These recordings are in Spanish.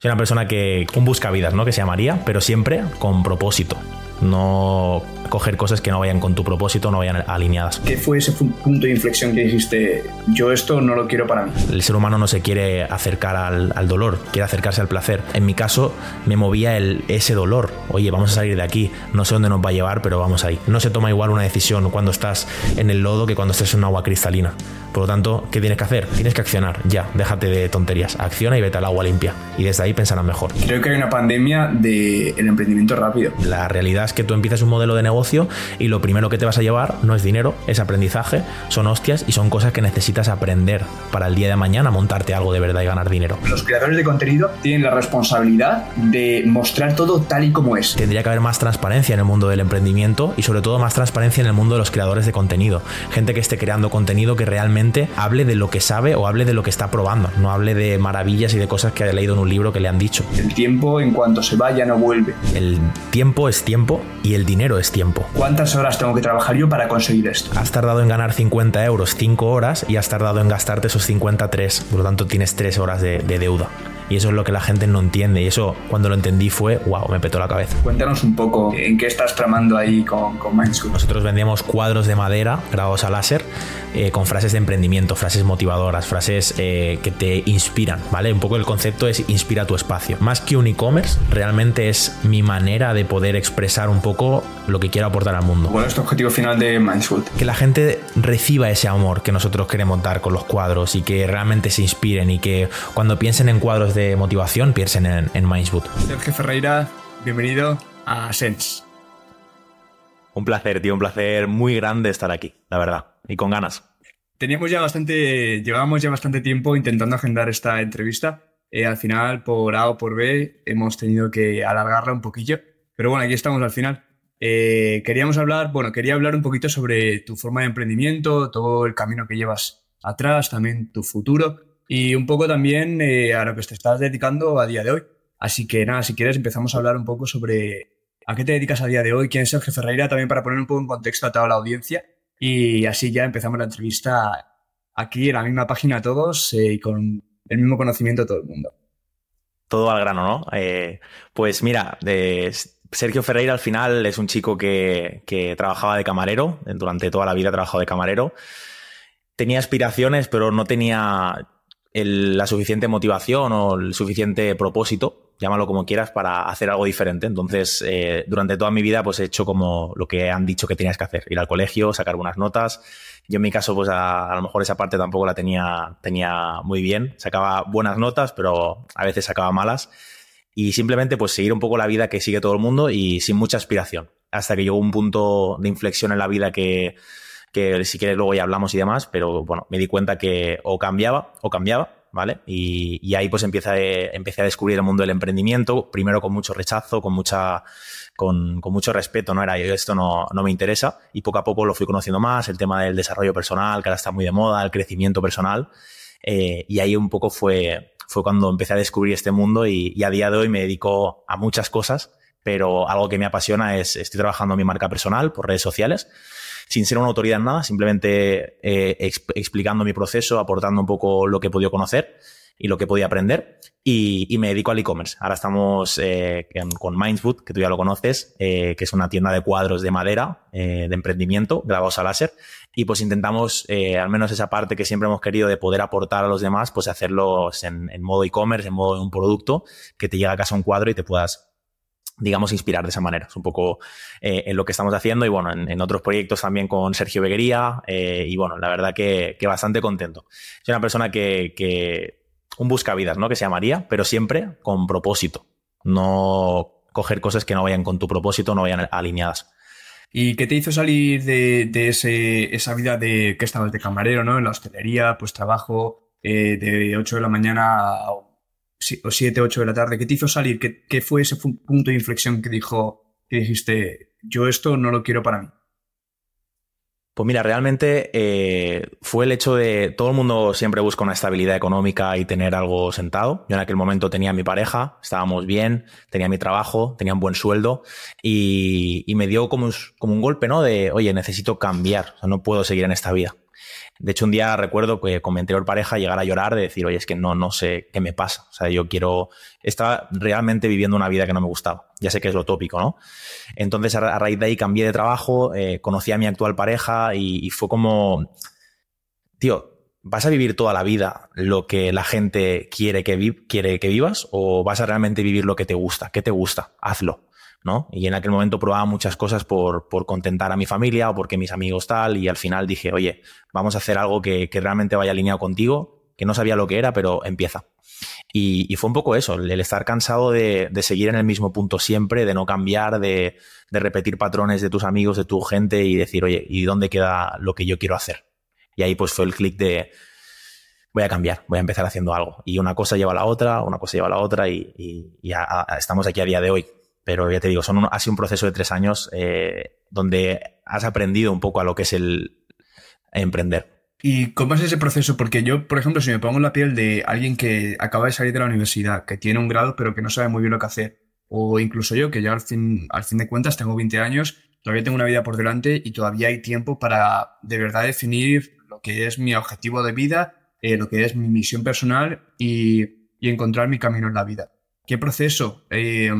Soy una persona que un busca vidas, ¿no? Que se llamaría, pero siempre con propósito. No coger cosas que no vayan con tu propósito, no vayan alineadas. ¿Qué fue ese punto de inflexión que dijiste, yo esto no lo quiero para mí? El ser humano no se quiere acercar al, al dolor, quiere acercarse al placer. En mi caso, me movía el, ese dolor. Oye, vamos a salir de aquí, no sé dónde nos va a llevar, pero vamos ahí. No se toma igual una decisión cuando estás en el lodo que cuando estás en un agua cristalina. Por lo tanto, ¿qué tienes que hacer? Tienes que accionar, ya, déjate de tonterías, acciona y vete al agua limpia. Y desde ahí pensarás mejor. Creo que hay una pandemia del el emprendimiento rápido. La realidad es que tú empiezas un modelo de negocio y lo primero que te vas a llevar no es dinero, es aprendizaje, son hostias y son cosas que necesitas aprender para el día de mañana montarte algo de verdad y ganar dinero. Los creadores de contenido tienen la responsabilidad de mostrar todo tal y como es. Tendría que haber más transparencia en el mundo del emprendimiento y sobre todo más transparencia en el mundo de los creadores de contenido. Gente que esté creando contenido que realmente hable de lo que sabe o hable de lo que está probando, no hable de maravillas y de cosas que ha leído en un libro que le han dicho. El tiempo en cuanto se vaya no vuelve. El tiempo es tiempo y el dinero es tiempo. ¿Cuántas horas tengo que trabajar yo para conseguir esto? Has tardado en ganar 50 euros 5 horas y has tardado en gastarte esos 53, por lo tanto tienes 3 horas de, de deuda. Y eso es lo que la gente no entiende. Y eso, cuando lo entendí, fue wow, me petó la cabeza. Cuéntanos un poco en qué estás tramando ahí con, con. Nosotros vendíamos cuadros de madera grabados a láser eh, con frases de emprendimiento, frases motivadoras, frases eh, que te inspiran, ¿vale? Un poco el concepto es inspira tu espacio. Más que un e-commerce, realmente es mi manera de poder expresar un poco lo que quiero aportar al mundo. ¿Cuál es tu objetivo final de Mindschool? Que la gente reciba ese amor que nosotros queremos dar con los cuadros y que realmente se inspiren y que cuando piensen en cuadros de motivación piensen en, en Mindsboot. Sergio Ferreira, bienvenido a Sense. Un placer, tío, un placer muy grande estar aquí, la verdad, y con ganas. Teníamos ya bastante, llevábamos ya bastante tiempo intentando agendar esta entrevista. Eh, al final, por A o por B, hemos tenido que alargarla un poquillo. Pero bueno, aquí estamos al final. Eh, queríamos hablar, bueno, quería hablar un poquito sobre tu forma de emprendimiento, todo el camino que llevas atrás, también tu futuro y un poco también eh, a lo que te estás dedicando a día de hoy. Así que nada, si quieres empezamos a hablar un poco sobre a qué te dedicas a día de hoy, quién es Sergio Ferreira, también para poner un poco en contexto a toda la audiencia. Y así ya empezamos la entrevista aquí en la misma página todos eh, y con el mismo conocimiento todo el mundo. Todo al grano, ¿no? Eh, pues mira, Sergio Ferreira al final es un chico que, que trabajaba de camarero, durante toda la vida ha trabajado de camarero. Tenía aspiraciones, pero no tenía la suficiente motivación o el suficiente propósito, llámalo como quieras, para hacer algo diferente. Entonces, eh, durante toda mi vida, pues he hecho como lo que han dicho que tenías que hacer, ir al colegio, sacar buenas notas. Yo en mi caso, pues a, a lo mejor esa parte tampoco la tenía, tenía muy bien. Sacaba buenas notas, pero a veces sacaba malas. Y simplemente, pues seguir un poco la vida que sigue todo el mundo y sin mucha aspiración. Hasta que llegó un punto de inflexión en la vida que, que si quieres luego ya hablamos y demás, pero bueno, me di cuenta que o cambiaba o cambiaba, ¿vale? Y, y ahí pues empieza, eh, empecé a descubrir el mundo del emprendimiento, primero con mucho rechazo, con mucha... Con, con mucho respeto, ¿no? Era yo, esto no, no me interesa, y poco a poco lo fui conociendo más, el tema del desarrollo personal, que ahora está muy de moda, el crecimiento personal, eh, y ahí un poco fue, fue cuando empecé a descubrir este mundo y, y, a día de hoy me dedico a muchas cosas, pero algo que me apasiona es, estoy trabajando en mi marca personal por redes sociales, sin ser una autoridad en nada, simplemente eh, exp explicando mi proceso, aportando un poco lo que he podido conocer y lo que podido aprender. Y, y me dedico al e-commerce. Ahora estamos eh, con Mindsboot, que tú ya lo conoces, eh, que es una tienda de cuadros de madera, eh, de emprendimiento, grabados a láser. Y pues intentamos, eh, al menos esa parte que siempre hemos querido de poder aportar a los demás, pues hacerlos en, en modo e-commerce, en modo de un producto, que te llega a casa un cuadro y te puedas digamos, inspirar de esa manera. Es un poco eh, en lo que estamos haciendo y bueno, en, otros proyectos también con Sergio Beguería eh, y bueno, la verdad que, que, bastante contento. Soy una persona que, que un buscavidas, ¿no? Que se llamaría, pero siempre con propósito. No coger cosas que no vayan con tu propósito, no vayan alineadas. ¿Y qué te hizo salir de, de ese, esa vida de que estabas de camarero, ¿no? En la hostelería, pues trabajo eh, de 8 de la mañana a o 7, 8 de la tarde, ¿qué te hizo salir? ¿Qué, ¿Qué, fue ese punto de inflexión que dijo, que dijiste, yo esto no lo quiero para mí? Pues mira, realmente eh, fue el hecho de todo el mundo siempre busca una estabilidad económica y tener algo sentado. Yo en aquel momento tenía mi pareja, estábamos bien, tenía mi trabajo, tenía un buen sueldo y, y me dio como como un golpe, ¿no? De, oye, necesito cambiar, o sea, no puedo seguir en esta vida. De hecho, un día recuerdo que con mi pareja llegar a llorar de decir, oye, es que no, no sé qué me pasa. O sea, yo quiero, estaba realmente viviendo una vida que no me gustaba. Ya sé que es lo tópico, ¿no? Entonces, a, raíz de ahí cambié de trabajo, eh, conocí a mi actual pareja y, fue como, tío, ¿vas a vivir toda la vida lo que la gente quiere que, quiere que vivas o vas a realmente vivir lo que te gusta? ¿Qué te gusta? Hazlo. ¿No? Y en aquel momento probaba muchas cosas por, por, contentar a mi familia o porque mis amigos tal, y al final dije, oye, vamos a hacer algo que, que realmente vaya alineado contigo, que no sabía lo que era, pero empieza. Y, fue un poco eso, el estar cansado de, de, seguir en el mismo punto siempre, de no cambiar, de, de repetir patrones de tus amigos, de tu gente y decir, oye, ¿y dónde queda lo que yo quiero hacer? Y ahí pues fue el clic de, voy a cambiar, voy a empezar haciendo algo. Y una cosa lleva a la otra, una cosa lleva a la otra y estamos aquí a día de hoy pero ya te digo, son ha sido un proceso de tres años eh, donde has aprendido un poco a lo que es el emprender. ¿Y cómo es ese proceso? Porque yo, por ejemplo, si me pongo en la piel de alguien que acaba de salir de la universidad, que tiene un grado pero que no sabe muy bien lo que hacer, o incluso yo, que ya al fin, al fin de cuentas tengo 20 años, todavía tengo una vida por delante y todavía hay tiempo para de verdad definir lo que es mi objetivo de vida, eh, lo que es mi misión personal y, encontrar mi camino en la vida. ¿Qué proceso? Eh,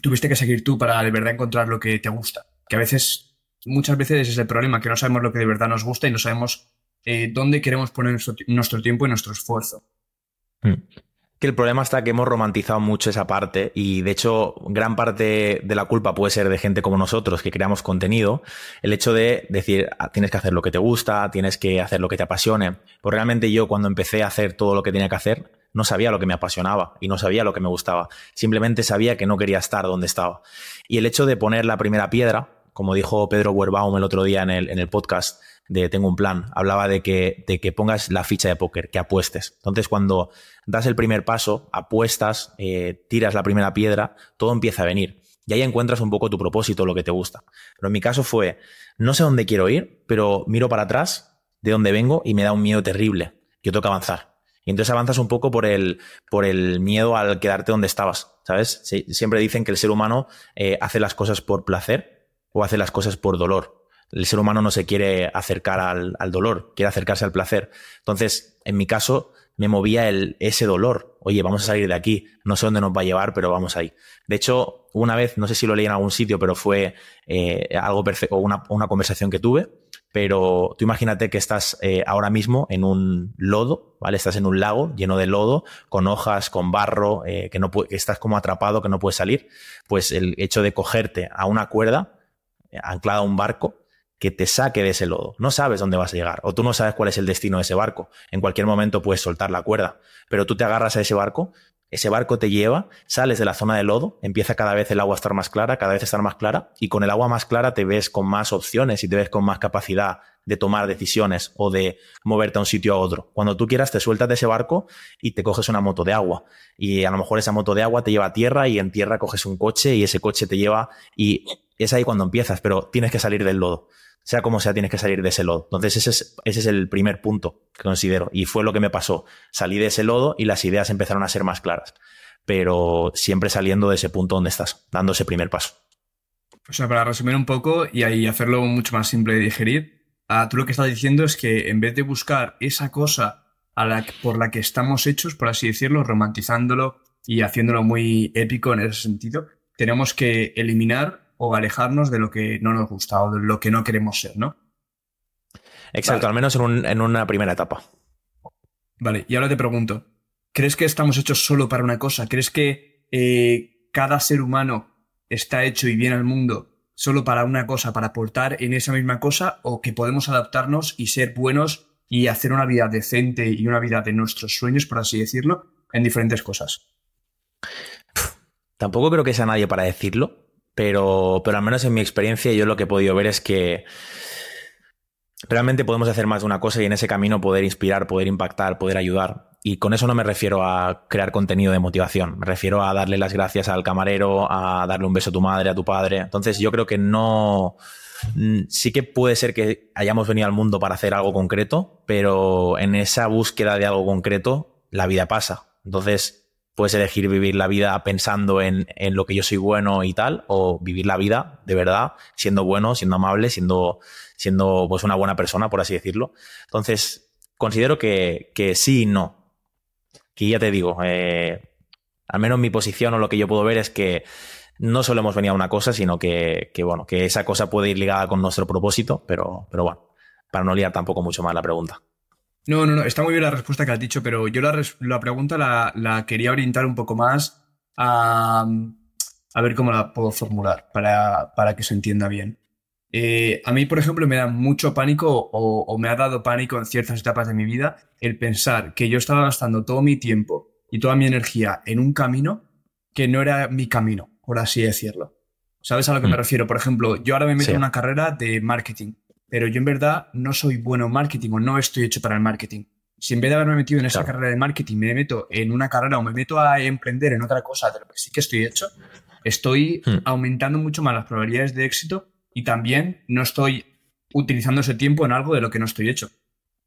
tuviste que seguir tú para de verdad encontrar lo que te gusta. Que a veces, muchas veces es el problema, que no sabemos lo que de verdad nos gusta y no sabemos eh, dónde queremos poner nuestro, tiempo y nuestro esfuerzo. Mm. Que el problema está que hemos romantizado mucho esa parte y de hecho gran parte de la culpa puede ser de gente como nosotros que creamos contenido. El hecho de decir ah, tienes que hacer lo que te gusta, tienes que hacer lo que te apasione. Pues realmente yo cuando empecé a hacer todo lo que tenía que hacer, no sabía lo que me apasionaba y no sabía lo que me gustaba. Simplemente sabía que no quería estar donde estaba. Y el hecho de poner la primera piedra, como dijo Pedro Werbaum el otro día en el, en el podcast de Tengo un plan, hablaba de que, de que pongas la ficha de póker, que apuestes. Entonces, cuando das el primer paso, apuestas, eh, tiras la primera piedra, todo empieza a venir. Y ahí encuentras un poco tu propósito, lo que te gusta. Pero en mi caso fue, no sé dónde quiero ir, pero miro para atrás, de dónde vengo, y me da un miedo terrible. Yo tengo que avanzar. Y entonces avanzas un poco por el, por el miedo al quedarte donde estabas, ¿sabes? siempre dicen que el ser humano eh, hace las cosas por placer o hace las cosas por dolor. El ser humano no se quiere acercar al, al dolor, quiere acercarse al placer. Entonces, en mi caso, me movía el, ese dolor. Oye, vamos a salir de aquí. No sé dónde nos va a llevar, pero vamos ahí. De hecho, una vez, no sé si lo leí en algún sitio, pero fue eh, algo perfecto, una, una conversación que tuve pero tú imagínate que estás eh, ahora mismo en un lodo, ¿vale? Estás en un lago lleno de lodo, con hojas, con barro, eh, que, no estás como atrapado, que no puedes salir. Pues el hecho de cogerte a una cuerda eh, anclada a un barco que te saque de ese lodo. No sabes dónde vas a llegar o tú no sabes cuál es el destino de ese barco. En cualquier momento puedes soltar la cuerda, pero tú te agarras a ese barco ese barco te lleva, sales de la zona de lodo, empieza cada vez el agua a estar más clara, cada vez a estar más clara, y con el agua más clara te ves con más opciones y te ves con más capacidad de tomar decisiones o de moverte a un sitio a otro. Cuando tú quieras te sueltas de ese barco y te coges una moto de agua. Y a lo mejor esa moto de agua te lleva a tierra y en tierra coges un coche y ese coche te lleva y es ahí cuando empiezas, pero tienes que salir del lodo sea como sea, tienes que salir de ese lodo. Entonces, ese es, ese es el primer punto que considero. Y fue lo que me pasó. Salí de ese lodo y las ideas empezaron a ser más claras. Pero siempre saliendo de ese punto donde estás, dando ese primer paso. O sea, para resumir un poco y ahí hacerlo mucho más simple de digerir, ah, tú lo que estás diciendo es que en vez de buscar esa cosa por la que estamos hechos, por así decirlo, romantizándolo y haciéndolo muy épico en ese sentido, tenemos que eliminar o alejarnos de lo que no nos gusta o de lo que no queremos ser, ¿no? Exacto, al menos en, una primera etapa. Vale, y ahora te pregunto, ¿crees que estamos hechos solo para una cosa? ¿Crees que eh, cada ser humano está hecho y viene al mundo solo para una cosa, para aportar en esa misma cosa, o que podemos adaptarnos y ser buenos y hacer una vida decente y una vida de nuestros sueños, por así decirlo, en diferentes cosas? Tampoco creo que sea nadie para decirlo, pero, pero al menos en mi experiencia yo lo que he podido ver es que realmente podemos hacer más de una cosa y en ese camino poder inspirar, poder impactar, poder ayudar. Y con eso no me refiero a crear contenido de motivación, me refiero a darle las gracias al camarero, a darle un beso a tu madre, a tu padre. Entonces yo creo que no... Mm, sí que puede ser que hayamos venido al mundo para hacer algo concreto, pero en esa búsqueda de algo concreto, la vida pasa. Entonces, puedes elegir vivir la vida pensando en, en, lo que yo soy bueno y tal, o vivir la vida de verdad, siendo bueno, siendo amable, siendo, siendo pues una buena persona, por así decirlo. Entonces, considero que, que sí y no. Que ya te digo, eh, al menos mi posición o lo que yo puedo ver es que no solo hemos venido a una cosa, sino que, que, bueno, que esa cosa puede ir ligada con nuestro propósito, pero, pero bueno, para no liar tampoco mucho más la pregunta. No, no, no, está muy bien la respuesta que has dicho, pero yo la, la pregunta la, la, quería orientar un poco más a, a ver cómo la puedo formular para, para que se entienda bien. Eh, a mí, por ejemplo, me da mucho pánico o, o, me ha dado pánico en ciertas etapas de mi vida el pensar que yo estaba gastando todo mi tiempo y toda mi energía en un camino que no era mi camino, por así decirlo. ¿Sabes a lo que mm. me refiero? Por ejemplo, yo ahora me meto sí. en una carrera de marketing, pero yo en verdad no soy bueno en marketing o no estoy hecho para el marketing. Si en vez de haberme metido en esa claro. carrera de marketing me meto en una carrera o me meto a emprender en otra cosa de lo que sí que estoy hecho, estoy mm. aumentando mucho más las probabilidades de éxito y también no estoy utilizando ese tiempo en algo de lo que no estoy hecho.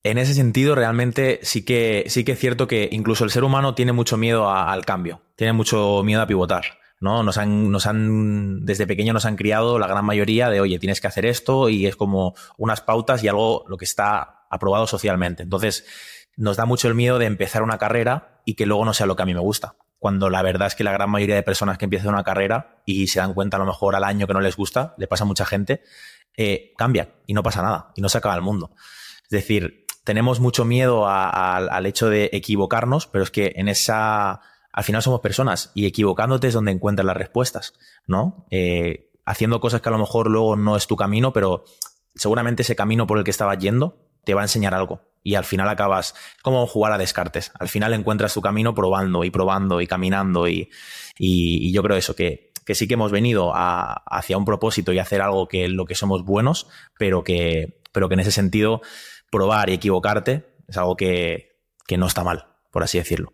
En ese sentido, realmente sí que, sí que es cierto que incluso el ser humano tiene mucho miedo a, al cambio, tiene mucho miedo a pivotar. ¿No? Nos han, nos han, desde pequeño nos han criado la gran mayoría de, oye, tienes que hacer esto y es como unas pautas y algo lo que está aprobado socialmente. Entonces, nos da mucho el miedo de empezar una carrera y que luego no sea lo que a mí me gusta. Cuando la verdad es que la gran mayoría de personas que empiezan una carrera y se dan cuenta a lo mejor al año que no les gusta, le pasa a mucha gente, eh, cambian y no pasa nada y no se acaba el mundo. Es decir, tenemos mucho miedo a, al hecho de equivocarnos, pero es que en esa al final somos personas y equivocándote es donde encuentras las respuestas, ¿no? Eh, haciendo cosas que a lo mejor luego no es tu camino, pero seguramente ese camino por el que estabas yendo te va a enseñar algo. Y al final acabas como jugar a descartes. Al final encuentras tu camino probando y probando y caminando. Y, y, yo creo eso, que, que, sí que hemos venido a, hacia un propósito y hacer algo que lo que somos buenos, pero que, pero que en ese sentido probar y equivocarte es algo que, que no está mal, por así decirlo.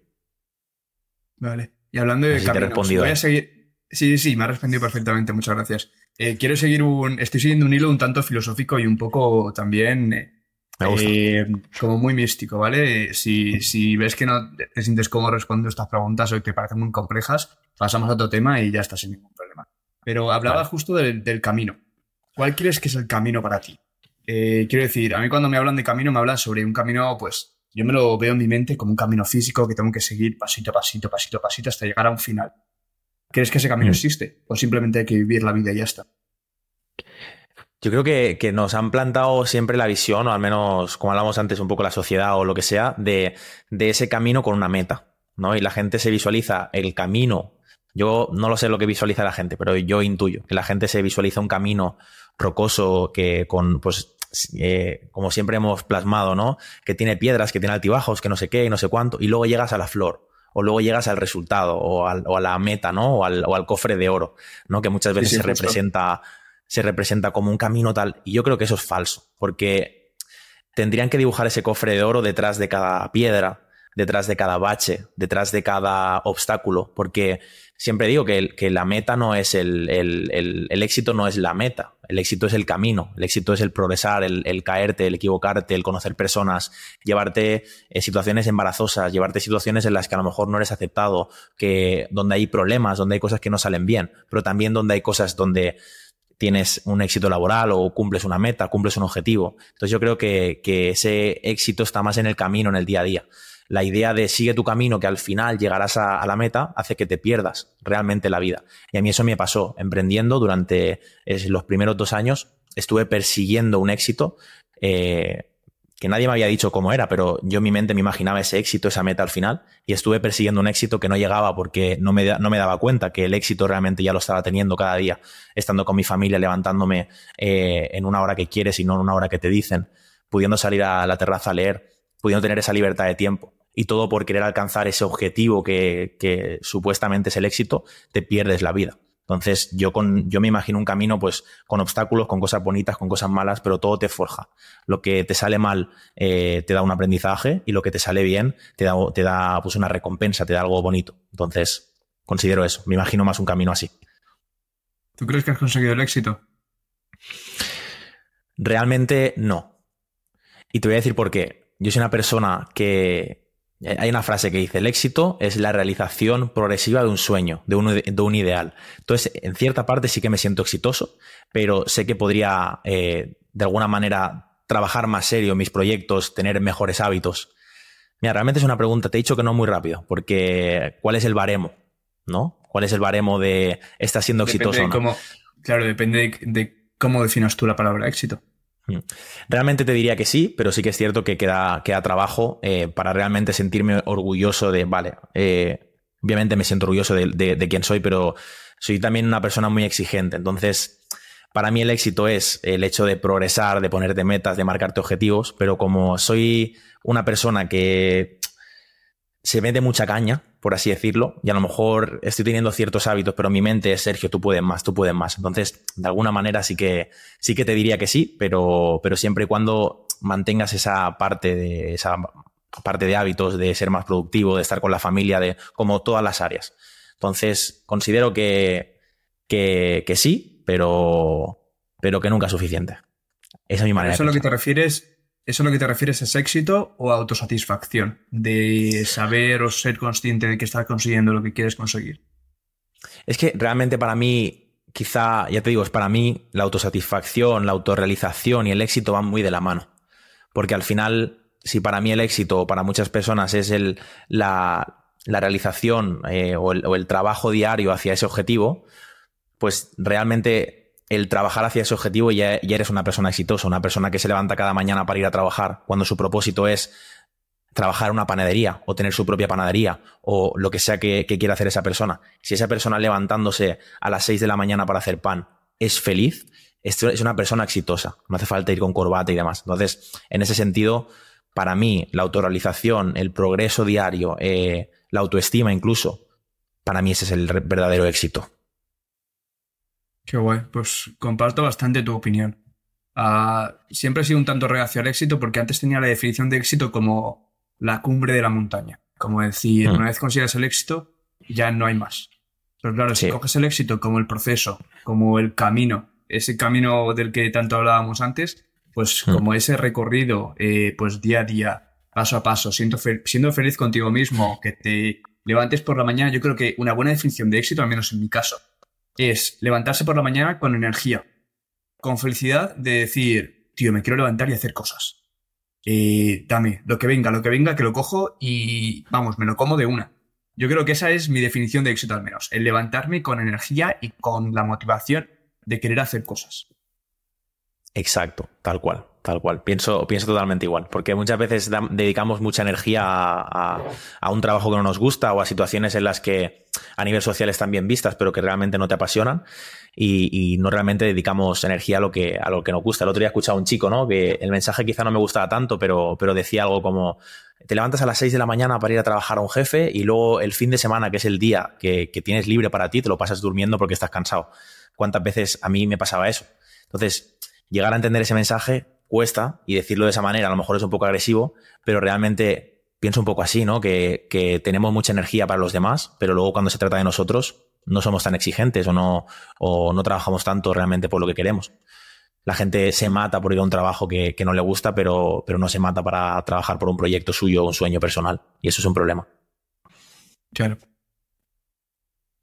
Vale. Y hablando de si caminos, respondido. voy a seguir. Sí, sí, me ha respondido perfectamente, muchas gracias. Eh, quiero seguir un. Estoy siguiendo un hilo un tanto filosófico y un poco también. Eh, eh, como muy místico, ¿vale? Si, si ves que no te sientes cómodo respondiendo estas preguntas o te parecen muy complejas, pasamos a otro tema y ya está sin ningún problema. Pero hablaba vale. justo del, del, camino. ¿Cuál crees que es el camino para ti? Eh, quiero decir, a mí cuando me hablan de camino me hablan sobre un camino, pues, yo me lo veo en mi mente como un camino físico que tengo que seguir pasito a pasito, pasito a pasito hasta llegar a un final. ¿Crees que ese camino mm. existe? ¿O simplemente hay que vivir la vida y ya está? Yo creo que, que, nos han plantado siempre la visión, o al menos, como hablamos antes, un poco la sociedad o lo que sea, de, de ese camino con una meta. ¿no? Y la gente se visualiza el camino. Yo no lo sé lo que visualiza la gente, pero yo intuyo que la gente se visualiza un camino rocoso que con, pues, eh, como siempre hemos plasmado, ¿no? Que tiene piedras, que tiene altibajos, que no sé qué y no sé cuánto, y luego llegas a la flor, o luego llegas al resultado, o, al, o a la meta, ¿no? O al, o al, cofre de oro, ¿no? Que muchas veces sí, sí, se representa, se representa como un camino tal. Y yo creo que eso es falso, porque tendrían que dibujar ese cofre de oro detrás de cada piedra, detrás de cada bache, detrás de cada obstáculo, porque siempre digo que, la meta no es el, éxito no es la meta, el éxito es el camino, el éxito es el progresar, el, caerte, el equivocarte, el conocer personas, llevarte eh, situaciones embarazosas, llevarte situaciones en las que a lo mejor no eres aceptado, que donde hay problemas, donde hay cosas que no salen bien, pero también donde hay cosas donde tienes un éxito laboral o cumples una meta, cumples un objetivo. Entonces yo creo que ese éxito está más en el camino, en el día a día la idea de sigue tu camino, que al final llegarás a, la meta, hace que te pierdas realmente la vida. Y a mí eso me pasó. Emprendiendo durante los primeros dos años, estuve persiguiendo un éxito eh, que nadie me había dicho cómo era, pero yo en mi mente me imaginaba ese éxito, esa meta al final, y estuve persiguiendo un éxito que no llegaba porque no me, no me daba cuenta que el éxito realmente ya lo estaba teniendo cada día, estando con mi familia, levantándome eh, en una hora que quieres y no en una hora que te dicen, pudiendo salir a la terraza a leer, pudiendo tener esa libertad de tiempo y todo por querer alcanzar ese objetivo que, que, supuestamente es el éxito, te pierdes la vida. Entonces, yo, con, yo me imagino un camino pues con obstáculos, con cosas bonitas, con cosas malas, pero todo te forja. Lo que te sale mal eh, te da un aprendizaje y lo que te sale bien te da, te da pues una recompensa, te da algo bonito. Entonces, considero eso. Me imagino más un camino así. ¿Tú crees que has conseguido el éxito? Realmente no. Y te voy a decir por qué yo soy una persona que hay una frase que dice, el éxito es la realización progresiva de un sueño, de un, de un ideal. Entonces, en cierta parte sí que me siento exitoso, pero sé que podría, eh, de alguna manera, trabajar más serio mis proyectos, tener mejores hábitos. Mira, realmente es una pregunta, te he dicho que no muy rápido, porque ¿cuál es el baremo? ¿No? ¿Cuál es el baremo de ¿estás siendo exitoso o no? claro, depende de, cómo definas tú la palabra éxito. Mm. Realmente te diría que sí, pero sí que es cierto que queda, queda trabajo eh, para realmente sentirme orgulloso de, vale, eh, obviamente me siento orgulloso de, de, quién soy, pero soy también una persona muy exigente. Entonces, para mí el éxito es el hecho de progresar, de ponerte metas, de marcarte objetivos, pero como soy una persona que se mete mucha caña, por así decirlo, y a lo mejor estoy teniendo ciertos hábitos, pero mi mente es Sergio, tú puedes más, tú puedes más. Entonces, de alguna manera sí que sí que te diría que sí, pero, pero siempre y cuando mantengas esa parte de esa parte de hábitos, de ser más productivo, de estar con la familia, de como todas las áreas. Entonces, considero que, que, que sí, pero, pero que nunca es suficiente. Esa es mi manera. Eso es lo que te refieres ¿Eso lo que te refieres es éxito o autosatisfacción? De saber o ser consciente de que estás consiguiendo lo que quieres conseguir. Es que realmente para mí, quizá, ya te digo, es para mí la autosatisfacción, la autorrealización y el éxito van muy de la mano. Porque al final, si para mí el éxito para muchas personas es el, la, realización eh, o, o el trabajo diario hacia ese objetivo, pues realmente el trabajar hacia ese objetivo ya, ya eres una persona exitosa, una persona que se levanta cada mañana para ir a trabajar, cuando su propósito es trabajar una panadería o tener su propia panadería o lo que sea que, quiera hacer esa persona. Si esa persona levantándose a las 6 de la mañana para hacer pan es feliz, esto es una persona exitosa. No hace falta ir con corbata y demás. Entonces, en ese sentido, para mí, la autorrealización, el progreso diario, eh, la autoestima incluso, para mí ese es el verdadero éxito. Qué guay, pues comparto bastante tu opinión. Ah, siempre he sido un tanto reacio al éxito porque antes tenía la definición de éxito como la cumbre de la montaña. Como decir, mm. una vez consigas el éxito, ya no hay más. Pero claro, si coges el éxito como el proceso, como el camino, ese camino del que tanto hablábamos antes, pues mm. como ese recorrido, eh, pues día a día, paso a paso, siendo, siendo feliz contigo mismo, que te levantes por la mañana, yo creo que una buena definición de éxito, al menos en mi caso, es levantarse por la mañana con energía, con felicidad de decir, tío, me quiero levantar y hacer cosas. Eh, dame, lo que venga, lo que venga, que lo cojo y vamos, me lo como de una. Yo creo que esa es mi definición de éxito al menos, el levantarme con energía y con la motivación de querer hacer cosas. Exacto, tal cual. Tal cual, pienso, pienso totalmente igual, porque muchas veces dedicamos mucha energía a, un trabajo que no nos gusta o a situaciones en las que a nivel social están bien vistas, pero que realmente no te apasionan y, no realmente dedicamos energía a lo, que, a lo que nos gusta. El otro día he escuchado a un chico, ¿no? Que el mensaje quizá no me gustaba tanto, pero, pero decía algo como, te levantas a las 6 de la mañana para ir a trabajar a un jefe y luego el fin de semana, que es el día que, que tienes libre para ti, te lo pasas durmiendo porque estás cansado. ¿Cuántas veces a mí me pasaba eso? Entonces, llegar a entender ese mensaje cuesta y decirlo de esa manera a lo mejor es un poco agresivo, pero realmente pienso un poco así, ¿no? Que, que, tenemos mucha energía para los demás, pero luego cuando se trata de nosotros no somos tan exigentes o no, o no trabajamos tanto realmente por lo que queremos. La gente se mata por ir a un trabajo que, que no le gusta, pero, pero no se mata para trabajar por un proyecto suyo o un sueño personal. Y eso es un problema. Claro.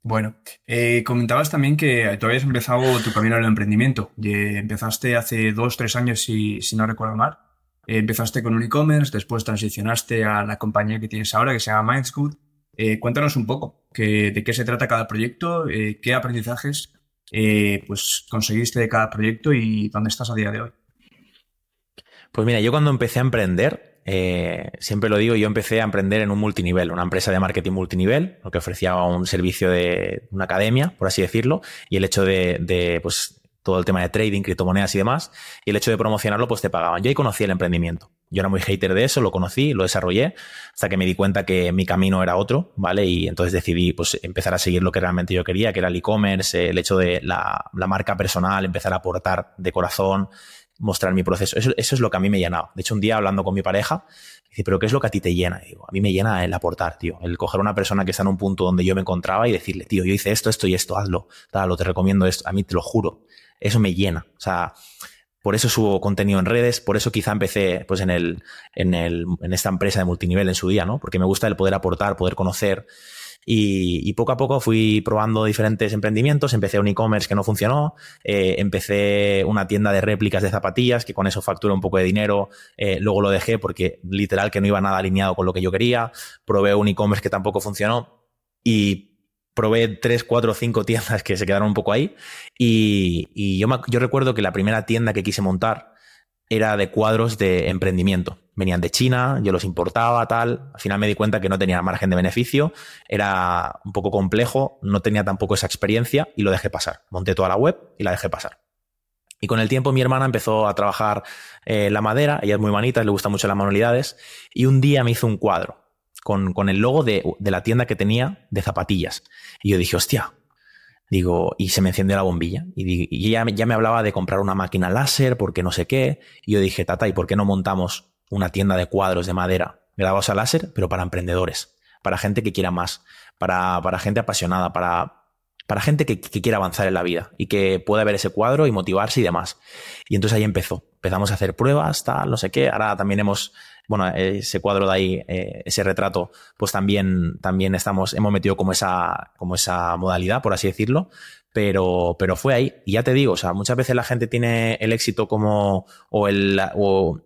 Bueno, eh, comentabas también que tú habías empezado tu camino el emprendimiento. Y empezaste hace dos, tres años, si, no recuerdo mal. Eh, empezaste con un e-commerce, después transicionaste a la compañía que tienes ahora, que se llama Mindscoot. Eh, cuéntanos un poco que, de qué se trata cada proyecto, eh, qué aprendizajes pues, conseguiste de cada proyecto y dónde estás a día de hoy. Pues mira, yo cuando empecé a emprender, eh, siempre lo digo, yo empecé a emprender en un multinivel, una empresa de marketing multinivel, lo que ofrecía un servicio de una academia, por así decirlo, y el hecho de, pues, todo el tema de trading, criptomonedas y demás, y el hecho de promocionarlo, pues te pagaban. Yo ahí conocí el emprendimiento. Yo era muy hater de eso, lo conocí, lo desarrollé, hasta que me di cuenta que mi camino era otro, ¿vale? Y entonces decidí, pues, empezar a seguir lo que realmente yo quería, que era el e-commerce, el hecho de la, la marca personal, empezar a aportar de corazón, mostrar mi proceso. Eso, es lo que a mí me llenaba. De hecho, un día hablando con mi pareja, dice, pero ¿qué es lo que a ti te llena? digo, a mí me llena el aportar, tío. El coger a una persona que está en un punto donde yo me encontraba y decirle, tío, yo hice esto, esto y esto, hazlo, dalo, te recomiendo esto. A mí te lo juro. Eso me llena. O sea, por eso subo contenido en redes, por eso quizá empecé pues en, el, en, el, en esta empresa de multinivel en su día, ¿no? Porque me gusta el poder aportar, poder conocer. Y, poco a poco fui probando diferentes emprendimientos. Empecé un e-commerce que no funcionó. Eh, empecé una tienda de réplicas de zapatillas que con eso facturé un poco de dinero. Eh, luego lo dejé porque literal que no iba nada alineado con lo que yo quería. Probé un e-commerce que tampoco funcionó. Y probé tres, cuatro, cinco tiendas que se quedaron un poco ahí. Y, yo recuerdo que la primera tienda que quise montar era de cuadros de emprendimiento. Venían de China, yo los importaba, tal. Al final me di cuenta que no tenía margen de beneficio, era un poco complejo, no tenía tampoco esa experiencia y lo dejé pasar. Monté toda la web y la dejé pasar. Y con el tiempo mi hermana empezó a trabajar eh, la madera, ella es muy manita, le gustan mucho las manualidades, y un día me hizo un cuadro con, el logo de, la tienda que tenía de zapatillas. Y yo dije, hostia, Digo, y se me encendió la bombilla. Y, ella ya me hablaba de comprar una máquina láser, porque no sé qué. Y yo dije, tata, ¿y por qué no montamos una tienda de cuadros de madera grabados a láser, pero para emprendedores? Para gente que quiera más, para, para gente apasionada, para, para gente que, que, quiera avanzar en la vida y que pueda ver ese cuadro y motivarse y demás. Y entonces ahí empezó. Empezamos a hacer pruebas, tal, no sé qué. Ahora también hemos bueno, ese cuadro de ahí, eh, ese retrato, pues también, también estamos, hemos metido como esa, como esa modalidad, por así decirlo, pero, pero fue ahí. Y ya te digo, o sea, muchas veces la gente tiene el éxito como, o el, o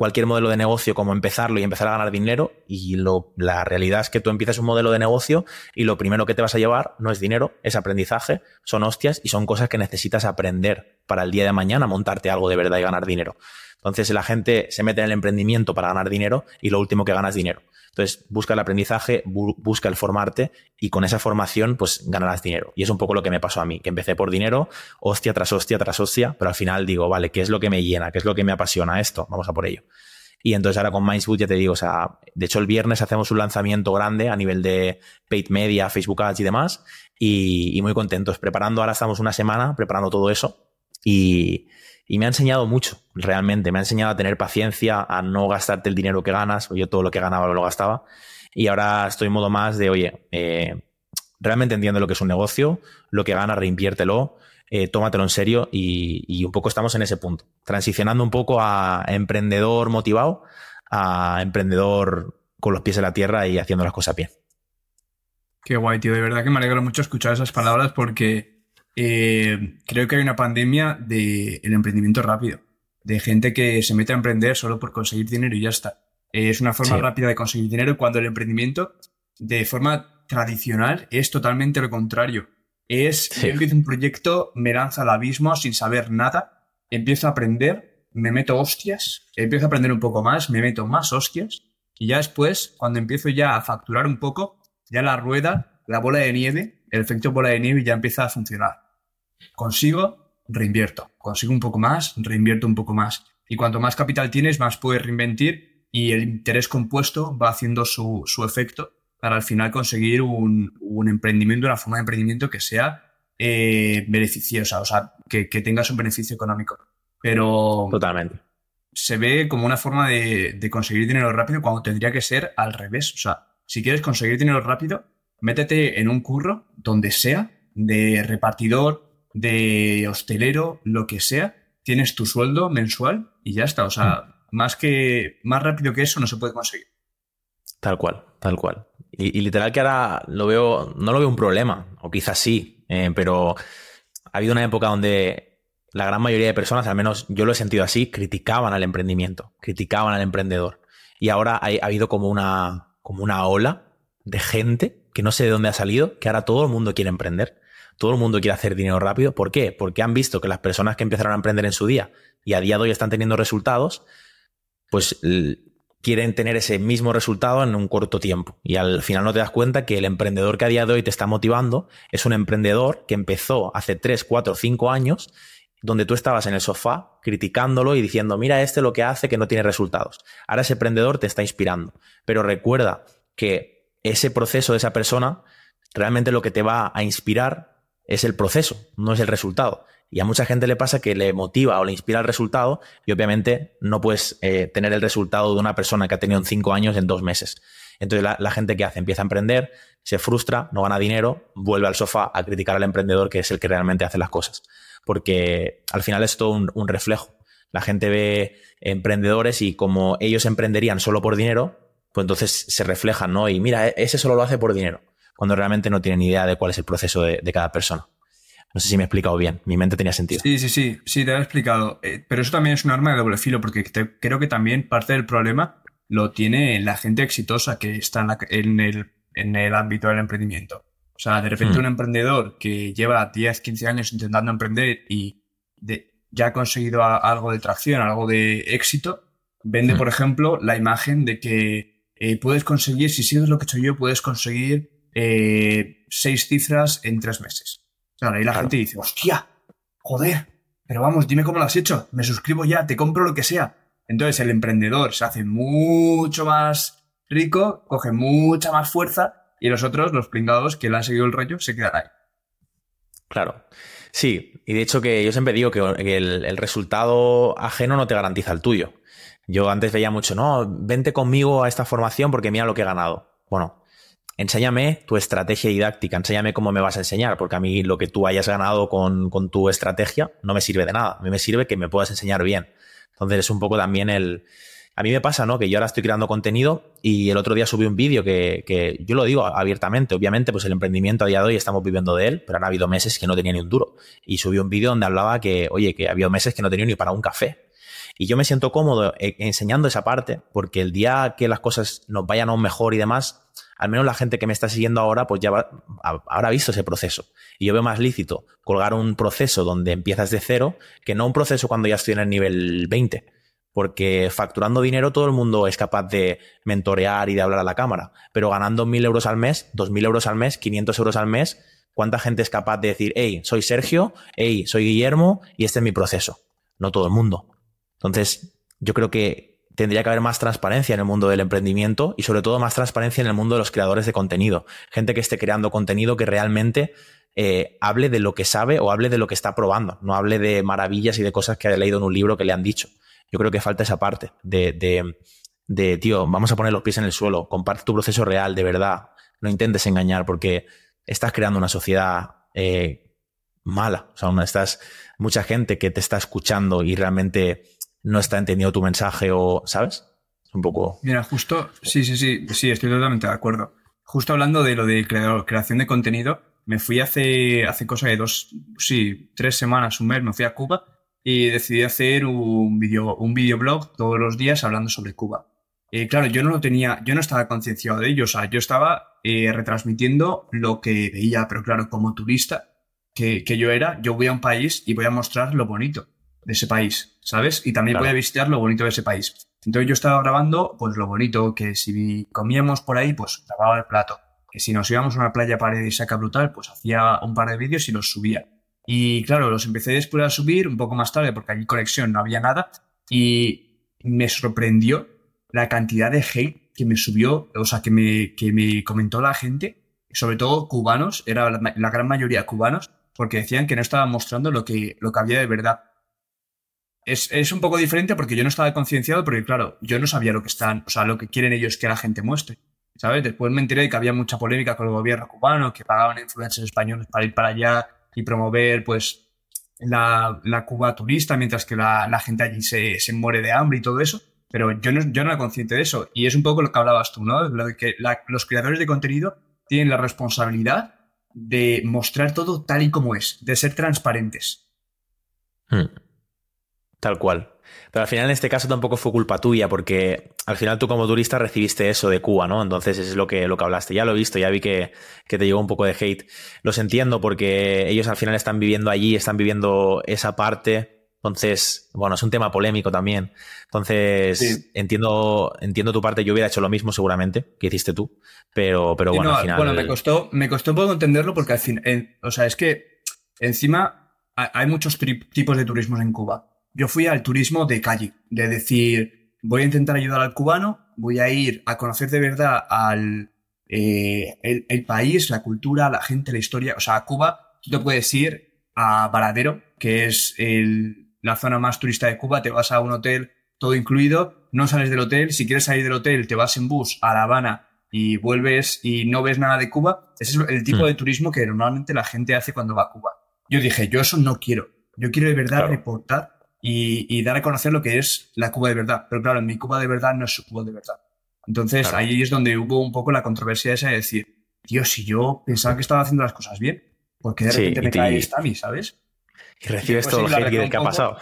cualquier modelo de negocio como empezarlo y empezar a ganar dinero y lo, la realidad es que tú empiezas un modelo de negocio y lo primero que te vas a llevar no es dinero, es aprendizaje, son hostias y son cosas que necesitas aprender para el día de mañana montarte algo de verdad y ganar dinero. Entonces la gente se mete en el emprendimiento para ganar dinero y lo último que gana es dinero. Entonces busca el aprendizaje, busca el formarte y con esa formación pues ganarás dinero. Y es un poco lo que me pasó a mí, que empecé por dinero, hostia tras hostia tras hostia, pero al final digo, vale, ¿qué es lo que me llena? ¿Qué es lo que me apasiona esto? Vamos a por ello. Y entonces ahora con Mindsboot ya te digo, o sea, de hecho el viernes hacemos un lanzamiento grande a nivel de paid media, Facebook Ads y demás, y, y muy contentos. Preparando, ahora estamos una semana preparando todo eso y, y me ha enseñado mucho, realmente. Me ha enseñado a tener paciencia, a no gastarte el dinero que ganas. Yo todo lo que ganaba lo gastaba. Y ahora estoy en modo más de, oye, eh, realmente entiendo lo que es un negocio, lo que ganas, reinviértelo, eh, tómatelo en serio y, un poco estamos en ese punto. Transicionando un poco a emprendedor motivado a emprendedor con los pies en la tierra y haciendo las cosas bien. Qué guay, tío. De verdad que me alegro mucho escuchar esas palabras porque eh, creo que hay una pandemia del emprendimiento rápido, de gente que se mete a emprender solo por conseguir dinero y ya está. Eh, es una forma rápida de conseguir dinero cuando el emprendimiento, de forma tradicional, es totalmente lo contrario. Es, yo empiezo un proyecto, me lanzo al abismo sin saber nada, empiezo a aprender, me meto hostias, empiezo a aprender un poco más, me meto más hostias, y ya después, cuando empiezo ya a facturar un poco, ya la rueda, la bola de nieve, el efecto bola de nieve ya empieza a funcionar. Consigo, reinvierto. Consigo un poco más, reinvierto un poco más. Y cuanto más capital tienes, más puedes reinventir y el interés compuesto va haciendo su, efecto para al final conseguir un, emprendimiento, una forma de emprendimiento que sea eh, beneficiosa, o sea, que, que, tengas un beneficio económico. Pero. Totalmente. Se ve como una forma de, de conseguir dinero rápido cuando tendría que ser al revés. O sea, si quieres conseguir dinero rápido, métete en un curro donde sea, de repartidor, de hostelero, lo que sea, tienes tu sueldo mensual y ya está. O sea, mm. más que más rápido que eso no se puede conseguir. Tal cual, tal cual. Y, literal que ahora lo veo, no lo veo un problema, o quizás sí, eh, pero ha habido una época donde la gran mayoría de personas, al menos yo lo he sentido así, criticaban al emprendimiento, criticaban al emprendedor. Y ahora ha, ha habido como una, como una ola de gente que no sé de dónde ha salido, que ahora todo el mundo quiere emprender. Todo el mundo quiere hacer dinero rápido. ¿Por qué? Porque han visto que las personas que empezaron a emprender en su día y a día de hoy están teniendo resultados, pues quieren tener ese mismo resultado en un corto tiempo. Y al final no te das cuenta que el emprendedor que a día de hoy te está motivando es un emprendedor que empezó hace 3, 4, 5 años, donde tú estabas en el sofá criticándolo y diciendo, mira este lo que hace que no tiene resultados. Ahora ese emprendedor te está inspirando. Pero recuerda que ese proceso de esa persona, realmente lo que te va a inspirar es el proceso, no es el resultado. Y a mucha gente le pasa que le motiva o le inspira el resultado y obviamente no puedes eh, tener el resultado de una persona que ha tenido cinco años en dos meses. Entonces la, gente que hace empieza a emprender, se frustra, no gana dinero, vuelve al sofá a criticar al emprendedor que es el que realmente hace las cosas. porque al final es todo un, reflejo. La gente ve emprendedores y como ellos emprenderían solo por dinero, pues entonces se reflejan, ¿no? Y mira, ese solo lo hace por dinero, cuando realmente no tienen idea de cuál es el proceso de, cada persona. No sé si me he explicado bien, mi mente tenía sentido. Sí, sí, sí, sí, te he explicado. Eh, pero eso también es un arma de doble filo, porque creo que también parte del problema lo tiene la gente exitosa que está en, el, en el ámbito del emprendimiento. O sea, de repente hmm. un emprendedor que lleva 10, 15 años intentando emprender y ya ha conseguido algo de tracción, algo de éxito, vende, hmm. por ejemplo, la imagen de que eh, puedes conseguir, si sigues lo que he hecho yo, puedes conseguir eh, seis cifras en tres meses. Claro, ahí la gente dice, hostia, joder, pero vamos, dime cómo lo has hecho, me suscribo ya, te compro lo que sea. Entonces el emprendedor se hace mucho más rico, coge mucha más fuerza y los otros, los pringados que le han seguido el rollo, se quedan ahí. Claro. Sí, y de hecho que yo siempre digo que el, resultado ajeno no te garantiza el tuyo. Yo antes veía mucho, no, vente conmigo a esta formación porque mira lo que he ganado. Bueno, enséñame tu estrategia didáctica, enséñame cómo me vas a enseñar, porque a mí lo que tú hayas ganado con, con tu estrategia no me sirve de nada. A mí me sirve que me puedas enseñar bien. Entonces es un poco también el, a mí me pasa, ¿no? Que yo ahora estoy creando contenido y el otro día subí un vídeo que, yo lo digo abiertamente. Obviamente, pues el emprendimiento a día de hoy estamos viviendo de él, pero han habido meses que no tenía ni un duro. Y subí un vídeo donde hablaba que, oye, que había meses que no tenía ni para un café. Y yo me siento cómodo eh, enseñando esa parte, porque el día que las cosas nos vayan aún mejor y demás, al menos la gente que me está siguiendo ahora, pues ya habrá visto ese proceso. Y yo veo más lícito colgar un proceso donde empiezas de cero que no un proceso cuando ya estoy en el nivel 20 porque facturando dinero todo el mundo es capaz de mentorear y de hablar a la cámara, pero ganando mil euros al mes, dos mil euros al mes, 500 euros al mes, ¿cuánta gente es capaz de decir, hey, soy Sergio, hey, soy Guillermo y este es mi proceso? No todo el mundo. Entonces, yo creo que tendría que haber más transparencia en el mundo del emprendimiento y sobre todo más transparencia en el mundo de los creadores de contenido. Gente que esté creando contenido que realmente eh, hable de lo que sabe o hable de lo que está probando, no hable de maravillas y de cosas que ha leído en un libro que le han dicho. Yo creo que falta esa parte de, de, tío, vamos a poner los pies en el suelo, comparte tu proceso real, de verdad, no intentes engañar porque estás creando una sociedad eh, mala. O sea, estás, mucha gente que te está escuchando y realmente no está entendiendo tu mensaje o, ¿sabes? Un poco. Mira, justo, sí, sí, sí, sí, estoy totalmente de acuerdo. Justo hablando de lo de creación de contenido, me fui hace, hace cosa de dos, sí, tres semanas, un mes, me fui a Cuba y decidí hacer un video, un videoblog todos los días hablando sobre Cuba. Eh, claro, yo no lo tenía, yo no estaba concienciado de ello, o sea, yo estaba eh, retransmitiendo lo que veía, pero claro, como turista que, que, yo era, yo voy a un país y voy a mostrar lo bonito de ese país, ¿sabes? Y también voy a visitar lo bonito de ese país. Entonces yo estaba grabando, pues lo bonito, que si comíamos por ahí, pues grababa el plato. Que si nos íbamos a una playa paradisíaca brutal, pues hacía un par de vídeos y los subía. Y claro, los empecé después a subir un poco más tarde porque allí conexión no había nada y me sorprendió la cantidad de hate que me subió, o sea, que me, que me comentó la gente, sobre todo cubanos, era la, gran mayoría cubanos, porque decían que no estaba mostrando lo que, lo que había de verdad. Es, es un poco diferente porque yo no estaba concienciado, porque claro, yo no sabía lo que están, o sea, lo que quieren ellos que la gente muestre. ¿Sabes? Después me enteré de que había mucha polémica con el gobierno cubano, que pagaban influencers españoles para ir para allá y promover pues la, Cuba turista mientras que la, gente allí se, muere de hambre y todo eso. Pero yo no, yo no era consciente de eso. Y es un poco lo que hablabas tú, ¿no? De que los creadores de contenido tienen la responsabilidad de mostrar todo tal y como es, de ser transparentes. Hmm. Tal cual. Pero al final en este caso tampoco fue culpa tuya, porque al final tú como turista recibiste eso de Cuba, ¿no? Entonces eso es lo que, lo que hablaste. Ya lo he visto, ya vi que, te llegó un poco de hate. Los entiendo porque ellos al final están viviendo allí, están viviendo esa parte. Entonces, bueno, es un tema polémico también. Entonces, entiendo, entiendo tu parte. Yo hubiera hecho lo mismo seguramente que hiciste tú, pero, pero bueno, al final. Bueno, me costó, me costó un poco entenderlo porque al fin, o sea, es que encima hay muchos tipos de turismos en Cuba yo fui al turismo de calle, de decir, voy a intentar ayudar al cubano, voy a ir a conocer de verdad al eh, el, país, la cultura, la gente, la historia. O sea, a Cuba, tú te puedes ir a Varadero, que es el, la zona más turista de Cuba, te vas a un hotel todo incluido, no sales del hotel, si quieres salir del hotel te vas en bus a La Habana y vuelves y no ves nada de Cuba. Ese es el tipo hmm. de turismo que normalmente la gente hace cuando va a Cuba. Yo dije, yo eso no quiero Yo quiero de verdad reportar y, dar a conocer lo que es la Cuba de verdad. Pero claro, mi Cuba de verdad no es su Cuba de verdad. Entonces ahí es donde hubo un poco la controversia esa de decir, tío, si yo pensaba que estaba haciendo las cosas bien, porque de repente me cae esta a mí, ¿sabes? Y recibes todo el hate que ha pasado.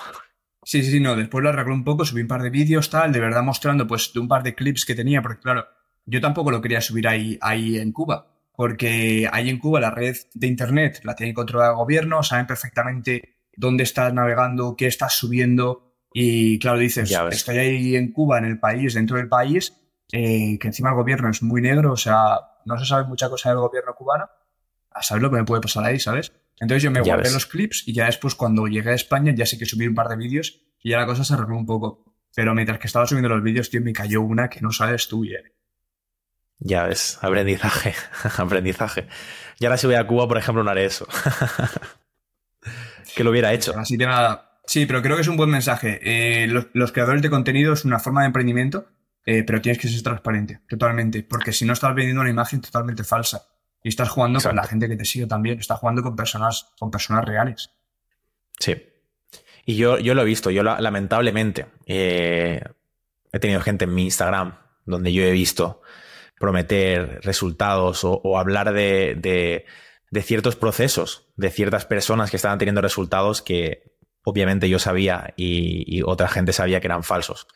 Sí, sí, sí, no. Después lo arreglé un poco, subí un par de vídeos, tal, de verdad mostrando pues de un par de clips que tenía, porque claro, yo tampoco lo quería subir ahí, ahí en Cuba, porque ahí en Cuba la red de internet la tiene controlada el gobierno, saben perfectamente dónde estás navegando, qué estás subiendo, y claro, dices, estoy ahí en Cuba, en el país, dentro del país, eh, que encima el gobierno es muy negro, o sea, no se sabe mucha cosa del gobierno cubano, a saber lo que me puede pasar ahí, ¿sabes? Entonces yo me guardé los clips y ya después cuando llegué a España ya sé que subí un par de vídeos y ya la cosa se arregló un poco. Pero mientras que estaba subiendo los vídeos, tío, me cayó una que no sabes tú bien. Ya ves, aprendizaje, aprendizaje. Y ahora si voy a Cuba, por ejemplo, no haré eso. que lo hubiera hecho. Así de nada. Sí, pero creo que es un buen mensaje. Eh, los, creadores de contenido es una forma de emprendimiento, eh, pero tienes que ser transparente, totalmente. Porque si no estás vendiendo una imagen totalmente falsa. Y estás jugando con la gente que te sigue también. Estás jugando con personas, con personas reales. Sí. Y yo, yo lo he visto. Yo lamentablemente eh, he tenido gente en mi Instagram donde yo he visto prometer resultados o, hablar de, ciertos procesos, de ciertas personas que estaban teniendo resultados que obviamente yo sabía y otra gente sabía que eran falsos.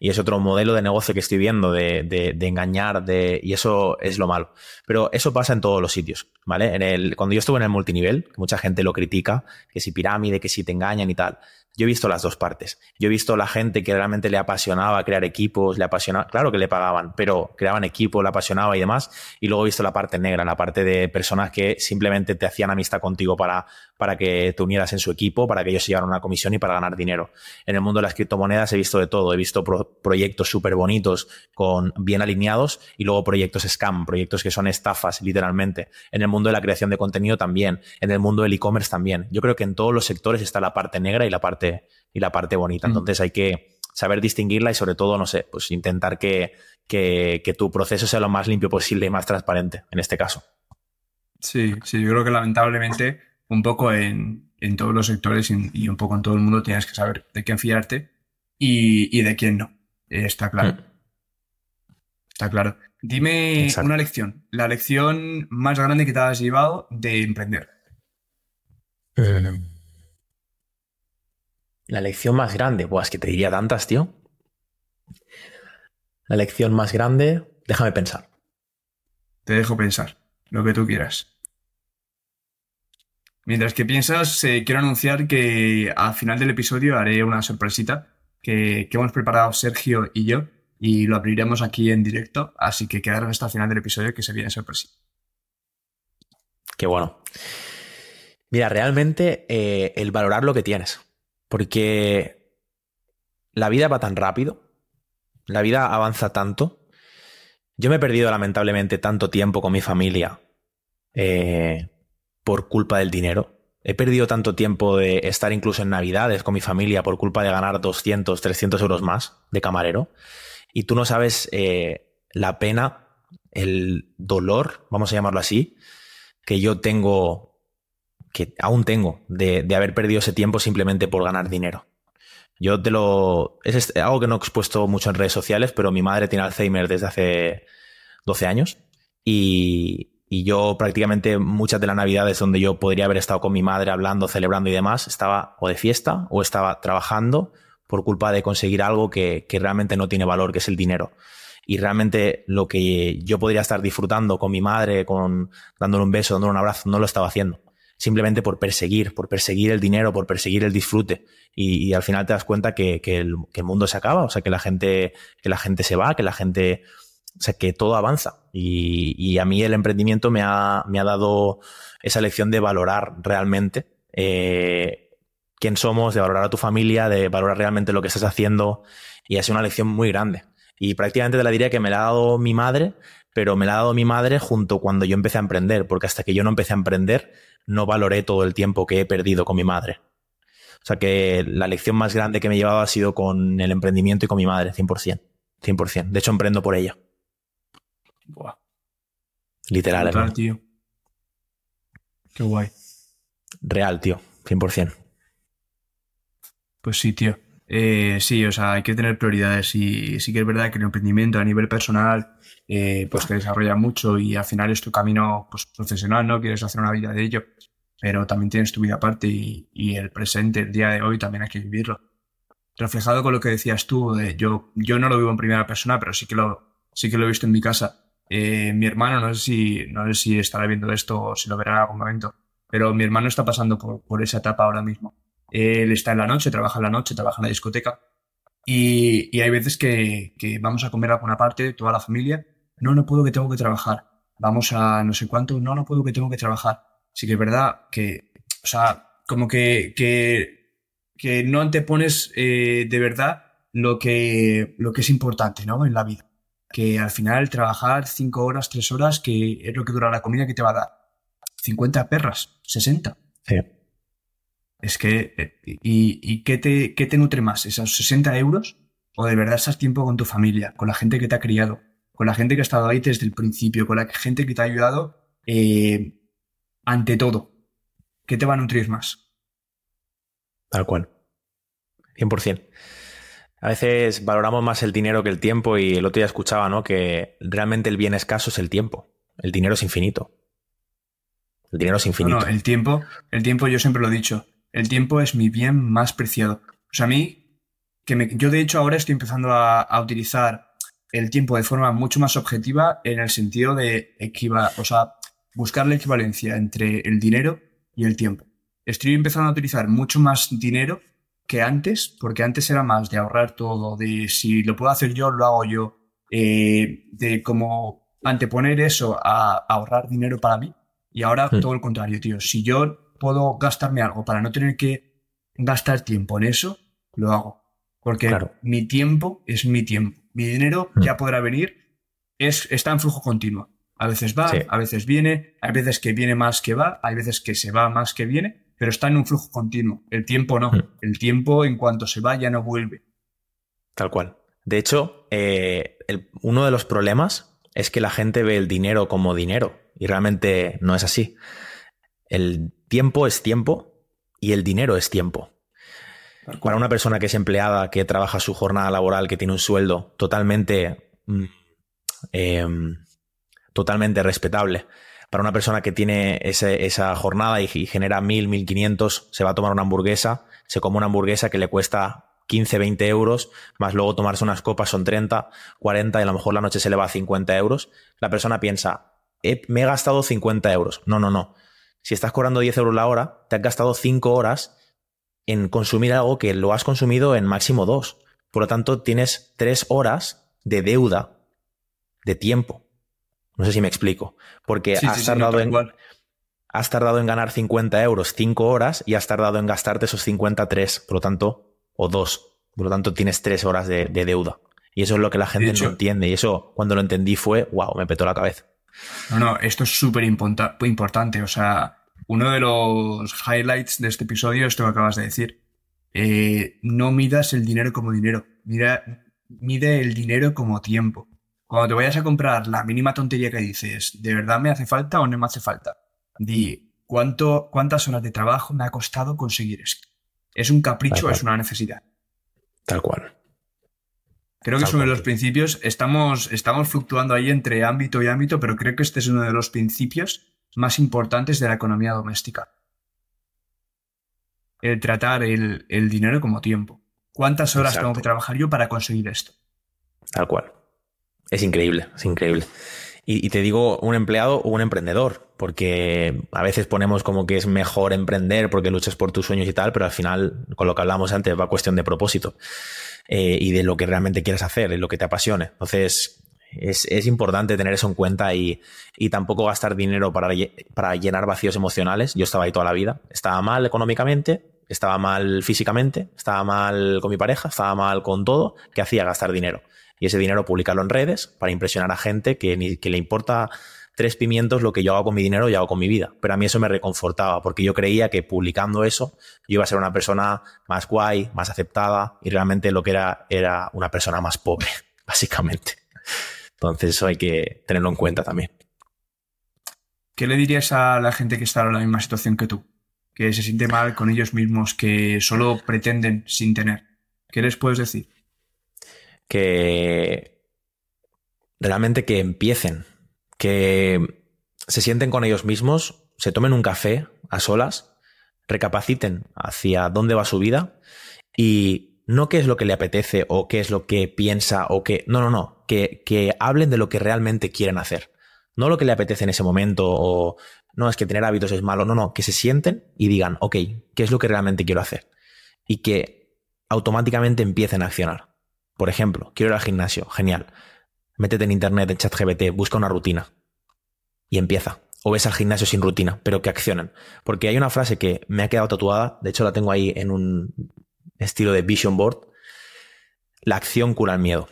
Y es otro modelo de negocio que estoy viendo de, de, engañar, de, y eso es lo malo. Pero eso pasa en todos los sitios, ¿vale? En el, cuando yo estuve en el multinivel, mucha gente lo critica, que si pirámide, que si te engañan y tal. Yo he visto las dos partes. Yo he visto la gente que realmente le apasionaba crear equipos, le apasionaba, claro que le pagaban, pero creaban equipo, le apasionaba y demás. Y luego he visto la parte negra, la parte de personas que simplemente te hacían amistad contigo para, para que te unieras en su equipo, para que ellos se llevaran una comisión y para ganar dinero. En el mundo de las criptomonedas he visto de todo. He visto proyectos súper bonitos, con bien alineados, y luego proyectos scam, proyectos que son estafas, literalmente. En el mundo de la creación de contenido también. En el mundo del e-commerce también. Yo creo que en todos los sectores está la parte negra y la parte y la parte bonita. Mm. Entonces hay que saber distinguirla y sobre todo, no sé, pues intentar que, que, tu proceso sea lo más limpio posible y más transparente en este caso. Sí, sí, yo creo que lamentablemente un poco en, todos los sectores y, un poco en todo el mundo tienes que saber de quién fiarte y, de quién no. está claro. Mm. Está claro. Dime una lección, la lección más grande que te has llevado de emprender. Eh, la lección más grande, pues que te diría tantas, tío. La lección más grande, déjame pensar. Te dejo pensar, lo que tú quieras. Mientras que piensas, eh, quiero anunciar que al final del episodio haré una sorpresita que, hemos preparado Sergio y yo y lo abriremos aquí en directo, así que quedaros hasta el final del episodio que se viene sorpresita. Qué bueno. Mira, realmente eh, el valorar lo que tienes. Porque la vida va tan rápido, la vida avanza tanto. Yo me he perdido lamentablemente tanto tiempo con mi familia eh, por culpa del dinero. He perdido tanto tiempo de estar incluso en Navidades con mi familia por culpa de ganar 200, 300 euros más de camarero. Y tú no sabes eh, la pena, el dolor, vamos a llamarlo así, que yo tengo que aún tengo de, haber perdido ese tiempo simplemente por ganar dinero. Yo te lo. Es algo que no he expuesto mucho en redes sociales, pero mi madre tiene Alzheimer desde hace 12 años. Y, yo prácticamente muchas de las navidades donde yo podría haber estado con mi madre hablando, celebrando y demás, estaba o de fiesta o estaba trabajando por culpa de conseguir algo que, que realmente no tiene valor, que es el dinero y realmente lo que yo podría estar disfrutando con mi madre, con dándole un beso, dándole un abrazo, no lo estaba haciendo simplemente por perseguir, por perseguir el dinero, por perseguir el disfrute. Y, al final te das cuenta que, el, mundo se acaba, o sea, que la gente, que la gente se va, que la gente, o sea, que todo avanza. Y, a mí el emprendimiento me ha, me ha, dado esa lección de valorar realmente eh, quién somos, de valorar a tu familia, de valorar realmente lo que estás haciendo. Y ha sido una lección muy grande. Y prácticamente te la diría que me la ha dado mi madre, pero me la ha dado mi madre junto cuando yo empecé a emprender, porque hasta que yo no empecé a emprender, no valoré todo el tiempo que he perdido con mi madre. O sea que la lección más grande que me he llevado ha sido con el emprendimiento y con mi madre, 100%. 100%. De hecho, emprendo por ella. Buah. Literal. Total, tío. Qué guay. Real, tío. 100%. Pues sí, tío. Eh, sí, o sea, hay que tener prioridades y sí que es verdad que el emprendimiento a nivel personal eh, pues te desarrolla mucho y al final es tu camino pues, profesional, ¿no? Quieres hacer una vida de ello, pero también tienes tu vida aparte y, el presente, el día de hoy también hay que vivirlo. Reflejado con lo que decías tú, yo, yo no lo vivo en primera persona, pero sí que lo, sí que lo he visto en mi casa. Eh, mi hermano, no sé, si, no sé si estará viendo esto o si lo verá en algún momento, pero mi hermano está pasando por, por esa etapa ahora mismo. Él está en la noche, trabaja en la noche, trabaja en la discoteca y, y hay veces que, que, vamos a comer a alguna parte, toda la familia, no, no puedo que tengo que trabajar. Vamos a no sé cuánto, no, no puedo que tengo que trabajar. Sí que es verdad que, o sea, como que, que, que no antepones eh, de verdad lo que, lo que es importante, ¿no? En la vida. Que al final trabajar cinco horas, tres horas, que es lo que dura la comida que te va a dar. 50 perras, 60. Sí. Es que, ¿y, y qué, te, qué te nutre más? ¿Esos 60 euros? ¿O de verdad estás tiempo con tu familia, con la gente que te ha criado, con la gente que ha estado ahí desde el principio, con la gente que te ha ayudado eh, ante todo. ¿Qué te va a nutrir más? Tal cual. 100%. A veces valoramos más el dinero que el tiempo y el otro día escuchaba, ¿no? Que realmente el bien escaso es el tiempo. El dinero es infinito. El dinero es infinito. No, el tiempo, el tiempo yo siempre lo he dicho. El tiempo es mi bien más preciado. O sea, a mí, que me, yo de hecho ahora estoy empezando a, a utilizar el tiempo de forma mucho más objetiva en el sentido de equiva o sea, buscar la equivalencia entre el dinero y el tiempo. Estoy empezando a utilizar mucho más dinero que antes, porque antes era más de ahorrar todo, de si lo puedo hacer yo, lo hago yo, eh, de como anteponer eso a, ahorrar dinero para mí. Y ahora hmm. todo el contrario, tío. Si yo puedo gastarme algo para no tener que gastar tiempo en eso, lo hago. Porque mi tiempo es mi tiempo mi dinero hmm. ya podrá venir, es, está en flujo continuo. A veces va, a veces viene, hay veces que viene más que va, hay veces que se va más que viene, pero está en un flujo continuo. El tiempo no. Hmm. El tiempo en cuanto se va ya no vuelve. Tal cual. De hecho, eh, uno de los problemas es que la gente ve el dinero como dinero y realmente no es así. El tiempo es tiempo y el dinero es tiempo. Para una persona que es empleada, que trabaja su jornada laboral, que tiene un sueldo totalmente, mm, em, totalmente respetable, para una persona que tiene esa jornada y, genera 1000, 1500, se va a tomar una hamburguesa, se come una hamburguesa que le cuesta 15, 20 euros, más luego tomarse unas copas son 30, 40 y a lo mejor la noche se le va a 50 euros. La persona piensa, me he gastado 50 euros. No, no, no. Si estás cobrando 10 euros la hora, te has gastado 5 horas en consumir algo que lo has consumido en máximo dos. Por lo tanto, tienes tres horas de deuda de tiempo. No sé si me explico. Porque has, tardado en, has tardado en ganar 50 euros cinco horas y has tardado en gastarte esos 53, por lo tanto, o dos. Por lo tanto, tienes tres horas de, deuda. Y eso es lo que la gente no entiende. Y eso, cuando lo entendí, fue, wow, me petó la cabeza. No, no, esto es súper importante. O sea, uno de los highlights de este episodio es esto que acabas de decir. Eh, no midas el dinero como dinero, mira, mide el dinero como tiempo. Cuando te vayas a comprar la mínima tontería que dices, ¿de verdad me hace falta o no me hace falta? Di, ¿cuánto, ¿cuántas horas de trabajo me ha costado conseguir esto? ¿Es un capricho o es una necesidad? Tal cual. Creo que sobre los principios estamos, estamos fluctuando ahí entre ámbito y ámbito, pero creo que este es uno de los principios más importantes de la economía doméstica. El tratar el, dinero como tiempo. ¿Cuántas horas tengo que trabajar yo para conseguir esto? Tal cual. Es increíble, es increíble. Y, te digo un empleado o un emprendedor, porque a veces ponemos como que es mejor emprender porque luchas por tus sueños y tal, pero al final, con lo que hablamos antes, va cuestión de propósito eh, y de lo que realmente quieres hacer, y lo que te apasione. Entonces, es, importante tener eso en cuenta y, tampoco gastar dinero para, para, llenar vacíos emocionales. Yo estaba ahí toda la vida. Estaba mal económicamente, estaba mal físicamente, estaba mal con mi pareja, estaba mal con todo. ¿Qué hacía? Gastar dinero. Y ese dinero publicarlo en redes para impresionar a gente que, que le importa tres pimientos lo que yo hago con mi dinero y hago con mi vida. Pero a mí eso me reconfortaba porque yo creía que publicando eso yo iba a ser una persona más guay, más aceptada y realmente lo que era era una persona más pobre, básicamente. Entonces eso hay que tenerlo en cuenta también. ¿Qué le dirías a la gente que está en la misma situación que tú? que se siente mal con ellos mismos, que solo pretenden sin tener. ¿Qué les puedes decir? Que realmente que empiecen, que se sienten con ellos mismos, se tomen un café a solas, recapaciten hacia dónde va su vida y no qué es lo que le apetece o qué es lo que piensa o qué... No, no, no, que, que hablen de lo que realmente quieren hacer. No lo que le apetece en ese momento o no, es que tener hábitos es malo. No, no, que se sienten y digan, ok, ¿qué es lo que realmente quiero hacer? Y que automáticamente empiecen a accionar. Por ejemplo, quiero ir al gimnasio, genial. Métete en internet, en ChatGPT, busca una rutina y empieza. O ves al gimnasio sin rutina, pero que accionen. Porque hay una frase que me ha quedado tatuada, de hecho la tengo ahí en un estilo de vision board. La acción cura el miedo.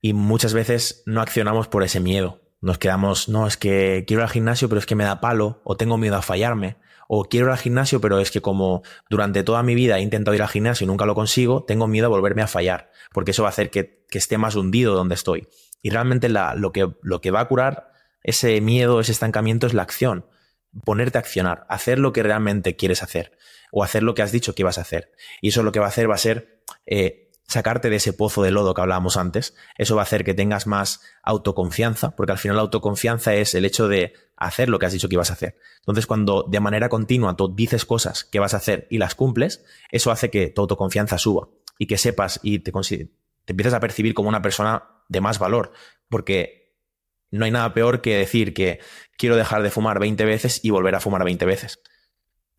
Y muchas veces no accionamos por ese miedo, nos quedamos, no, es que quiero ir al gimnasio, pero es que me da palo, o tengo miedo a fallarme, o quiero ir al gimnasio, pero es que como durante toda mi vida he intentado ir al gimnasio y nunca lo consigo, tengo miedo a volverme a fallar, porque eso va a hacer que, esté más hundido donde estoy. Y realmente lo, que, lo que va a curar ese miedo, ese estancamiento es la acción, ponerte a accionar, hacer lo que realmente quieres hacer, o hacer lo que has dicho que ibas a hacer. Y eso lo que va a hacer va a ser... Eh, sacarte de ese pozo de lodo que hablábamos antes. Eso va a hacer que tengas más autoconfianza, porque al final la autoconfianza es el hecho de hacer lo que has dicho que ibas a hacer. Entonces, cuando de manera continua tú dices cosas que vas a hacer y las cumples, eso hace que tu autoconfianza suba y que sepas y te, te empieces a percibir como una persona de más valor, porque no hay nada peor que decir que quiero dejar de fumar 20 veces y volver a fumar 20 veces.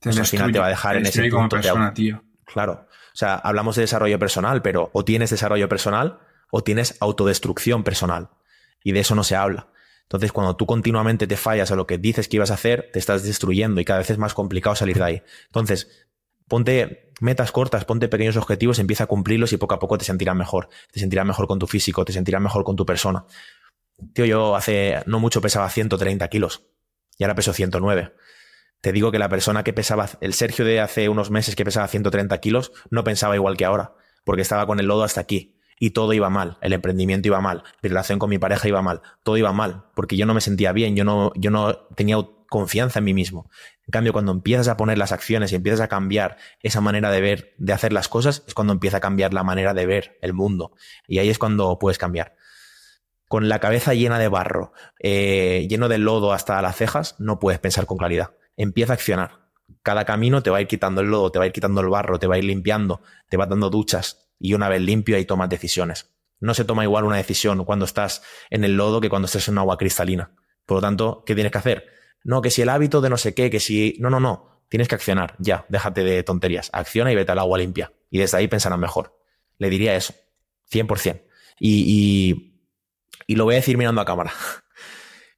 Entonces, al final te va a dejar en ese punto persona, tío. Claro. O sea, hablamos de desarrollo personal, pero o tienes desarrollo personal o tienes autodestrucción personal. Y de eso no se habla. Entonces, cuando tú continuamente te fallas a lo que dices que ibas a hacer, te estás destruyendo y cada vez es más complicado salir de ahí. Entonces, ponte metas cortas, ponte pequeños objetivos, empieza a cumplirlos y poco a poco te sentirás mejor. Te sentirás mejor con tu físico, te sentirás mejor con tu persona. Tío, yo hace no mucho pesaba 130 kilos y ahora peso 109. Te digo que la persona que pesaba, el Sergio de hace unos meses que pesaba 130 kilos, no pensaba igual que ahora, porque estaba con el lodo hasta aquí. Y todo iba mal, el emprendimiento iba mal, mi relación con mi pareja iba mal, todo iba mal, porque yo no me sentía bien, yo no, yo no tenía confianza en mí mismo. En cambio, cuando empiezas a poner las acciones y empiezas a cambiar esa manera de ver, de hacer las cosas, es cuando empieza a cambiar la manera de ver el mundo. Y ahí es cuando puedes cambiar. Con la cabeza llena de barro, eh, lleno de lodo hasta las cejas, no puedes pensar con claridad empieza a accionar. Cada camino te va a ir quitando el lodo, te va a ir quitando el barro, te va a ir limpiando, te va dando duchas y una vez limpio ahí tomas decisiones. No se toma igual una decisión cuando estás en el lodo que cuando estás en agua cristalina. Por lo tanto, ¿qué tienes que hacer? No, que si el hábito de no sé qué, que si... No, no, no. Tienes que accionar. Ya, déjate de tonterías. Acciona y vete al agua limpia. Y desde ahí pensarás mejor. Le diría eso. 100%. Y, y, y lo voy a decir mirando a cámara.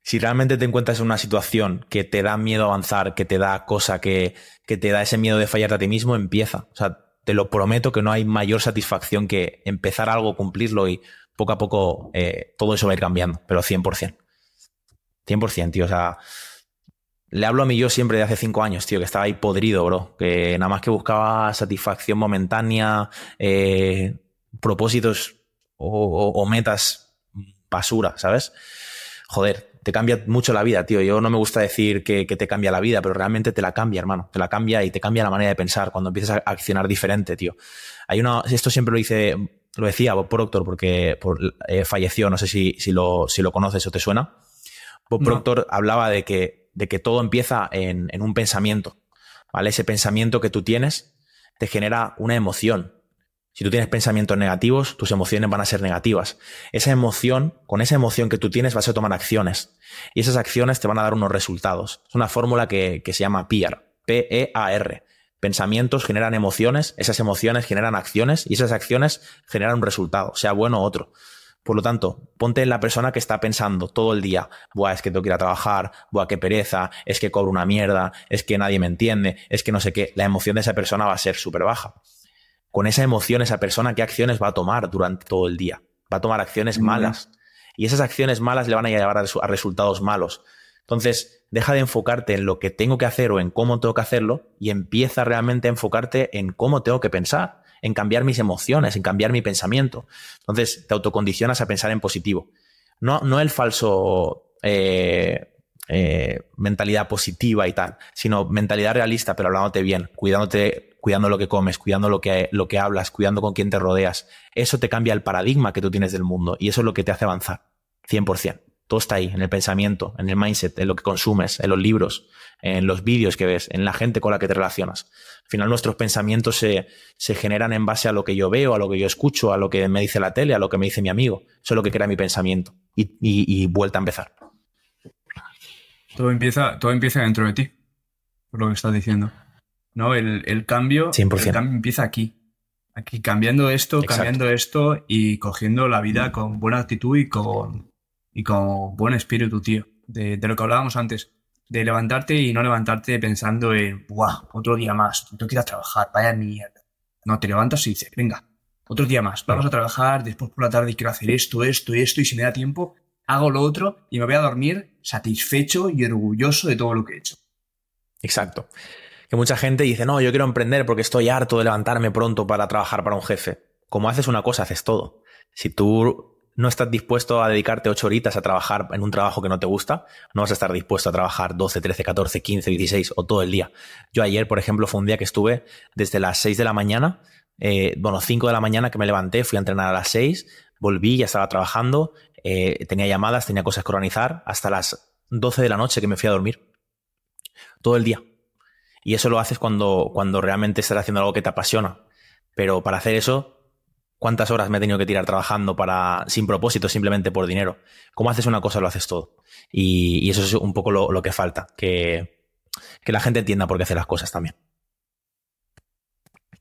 Si realmente te encuentras en una situación que te da miedo avanzar, que te da cosa, que, que te da ese miedo de fallarte a ti mismo, empieza. O sea, te lo prometo que no hay mayor satisfacción que empezar algo, cumplirlo y poco a poco eh, todo eso va a ir cambiando, pero 100%. 100%, tío. O sea, le hablo a mí yo siempre de hace cinco años, tío, que estaba ahí podrido, bro. Que nada más que buscaba satisfacción momentánea, eh, propósitos o, o metas basura, ¿sabes? Joder, te cambia mucho la vida, tío. Yo no me gusta decir que, te cambia la vida, pero realmente te la cambia, hermano. Te la cambia y te cambia la manera de pensar cuando empiezas a accionar diferente, tío. Hay una, esto siempre lo dice, lo decía Bob Proctor porque eh, falleció, no sé si, si, lo, si lo conoces o te suena. Bob Proctor hablaba de que, de que todo empieza en, en un pensamiento, ¿vale? Ese pensamiento que tú tienes te genera una emoción, si tú tienes pensamientos negativos, tus emociones van a ser negativas. Esa emoción, con esa emoción que tú tienes, vas a tomar acciones. Y esas acciones te van a dar unos resultados. Es una fórmula que, se llama PEAR. P-E-A-R. Pensamientos generan emociones, esas emociones generan acciones y esas acciones generan un resultado, sea bueno o otro. Por lo tanto, ponte en la persona que está pensando todo el día, buah, es que tengo que ir a trabajar, buah, qué pereza, es que cobro una mierda, es que nadie me entiende, es que no sé qué. La emoción de esa persona va a ser súper baja con esa emoción esa persona qué acciones va a tomar durante todo el día. Va a tomar acciones malas. Y esas acciones malas le van a llevar a, resultados malos. Entonces, deja de enfocarte en lo que tengo que hacer o en cómo tengo que hacerlo y empieza realmente a enfocarte en cómo tengo que pensar, en cambiar mis emociones, en cambiar mi pensamiento. Entonces, te autocondicionas a pensar en positivo. No, no el falso, eh, eh, mentalidad positiva y tal, sino mentalidad realista, pero hablándote bien, cuidándote, cuidando lo que comes, cuidando lo que, lo que hablas, cuidando con quién te rodeas. Eso te cambia el paradigma que tú tienes del mundo y eso es lo que te hace avanzar, 100%. Todo está ahí, en el pensamiento, en el mindset, en lo que consumes, en los libros, en los vídeos que ves, en la gente con la que te relacionas. Al final nuestros pensamientos se, se, generan en base a lo que yo veo, a lo que yo escucho, a lo que me dice la tele, a lo que me dice mi amigo. Eso es lo que crea mi pensamiento. Y, y, y vuelta a empezar. Todo empieza, todo empieza dentro de ti, por lo que estás diciendo. ¿No? El, el cambio, el cambio empieza aquí. Aquí cambiando esto, Exacto. cambiando esto y cogiendo la vida con buena actitud y con, y con buen espíritu, tío. De, de, lo que hablábamos antes. De levantarte y no levantarte pensando en, ¡buah! Otro día más, tengo que ir a trabajar, vaya mierda. No, te levantas y dices, venga, otro día más, vamos a trabajar, después por la tarde quiero hacer esto, esto esto, y si me da tiempo, hago lo otro y me voy a dormir satisfecho y orgulloso de todo lo que he hecho. Exacto. Que mucha gente dice, no, yo quiero emprender porque estoy harto de levantarme pronto para trabajar para un jefe. Como haces una cosa, haces todo. Si tú no estás dispuesto a dedicarte ocho horitas a trabajar en un trabajo que no te gusta, no vas a estar dispuesto a trabajar 12, 13, 14, 15, 16 o todo el día. Yo ayer, por ejemplo, fue un día que estuve desde las 6 de la mañana, eh, bueno, 5 de la mañana que me levanté, fui a entrenar a las 6, volví, ya estaba trabajando, eh, tenía llamadas, tenía cosas que organizar, hasta las 12 de la noche que me fui a dormir. Todo el día. Y eso lo haces cuando, cuando realmente estás haciendo algo que te apasiona. Pero para hacer eso, cuántas horas me he tenido que tirar trabajando para sin propósito, simplemente por dinero. Como haces una cosa, lo haces todo. Y, eso es un poco lo, lo que falta, que, que, la gente entienda por qué hace las cosas también.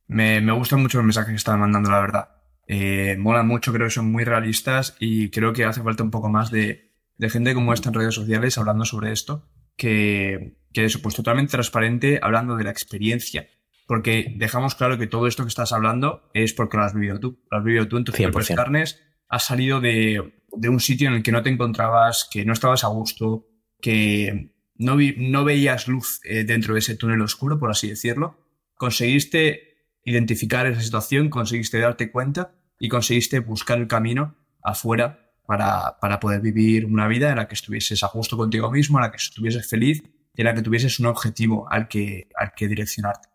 Me, me gustan mucho los mensajes que están mandando, la verdad. Eh, molan mucho, creo que son muy realistas y creo que hace falta un poco más de, de gente como esta en redes sociales hablando sobre esto, que, que eso, pues totalmente transparente, hablando de la experiencia porque dejamos claro que todo esto que estás hablando es porque lo has vivido tú. Lo has vivido tú en tus propias carnes, has salido de, de, un sitio en el que no te encontrabas, que no estabas a gusto, que no, vi, no veías luz eh, dentro de ese túnel oscuro, por así decirlo. Conseguiste identificar esa situación, conseguiste darte cuenta y conseguiste buscar el camino afuera para, para poder vivir una vida en la que estuvieses a gusto contigo mismo, en la que estuvieses feliz la que tuvieses un objetivo al que, al que direccionarte.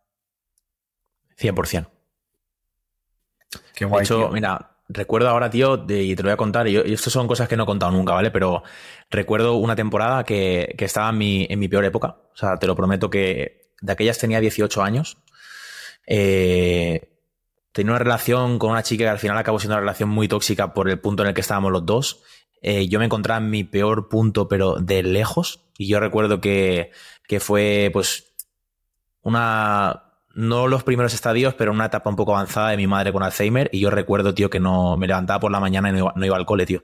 100%. Qué guay. De hecho, tío. mira, recuerdo ahora, tío, de, y te lo voy a contar, y, yo, y esto son cosas que no he contado nunca, ¿vale? Pero recuerdo una temporada que, que estaba en mi, en mi, peor época. O sea, te lo prometo que de aquellas tenía 18 años. Eh, tenía una relación con una chica que al final acabó siendo una relación muy tóxica por el punto en el que estábamos los dos. Eh, yo me encontraba en mi peor punto, pero de lejos. Y yo recuerdo que, que fue, pues, una, no los primeros estadios, pero una etapa un poco avanzada de mi madre con Alzheimer. Y yo recuerdo, tío, que no me levantaba por la mañana y no iba, no iba al cole, tío.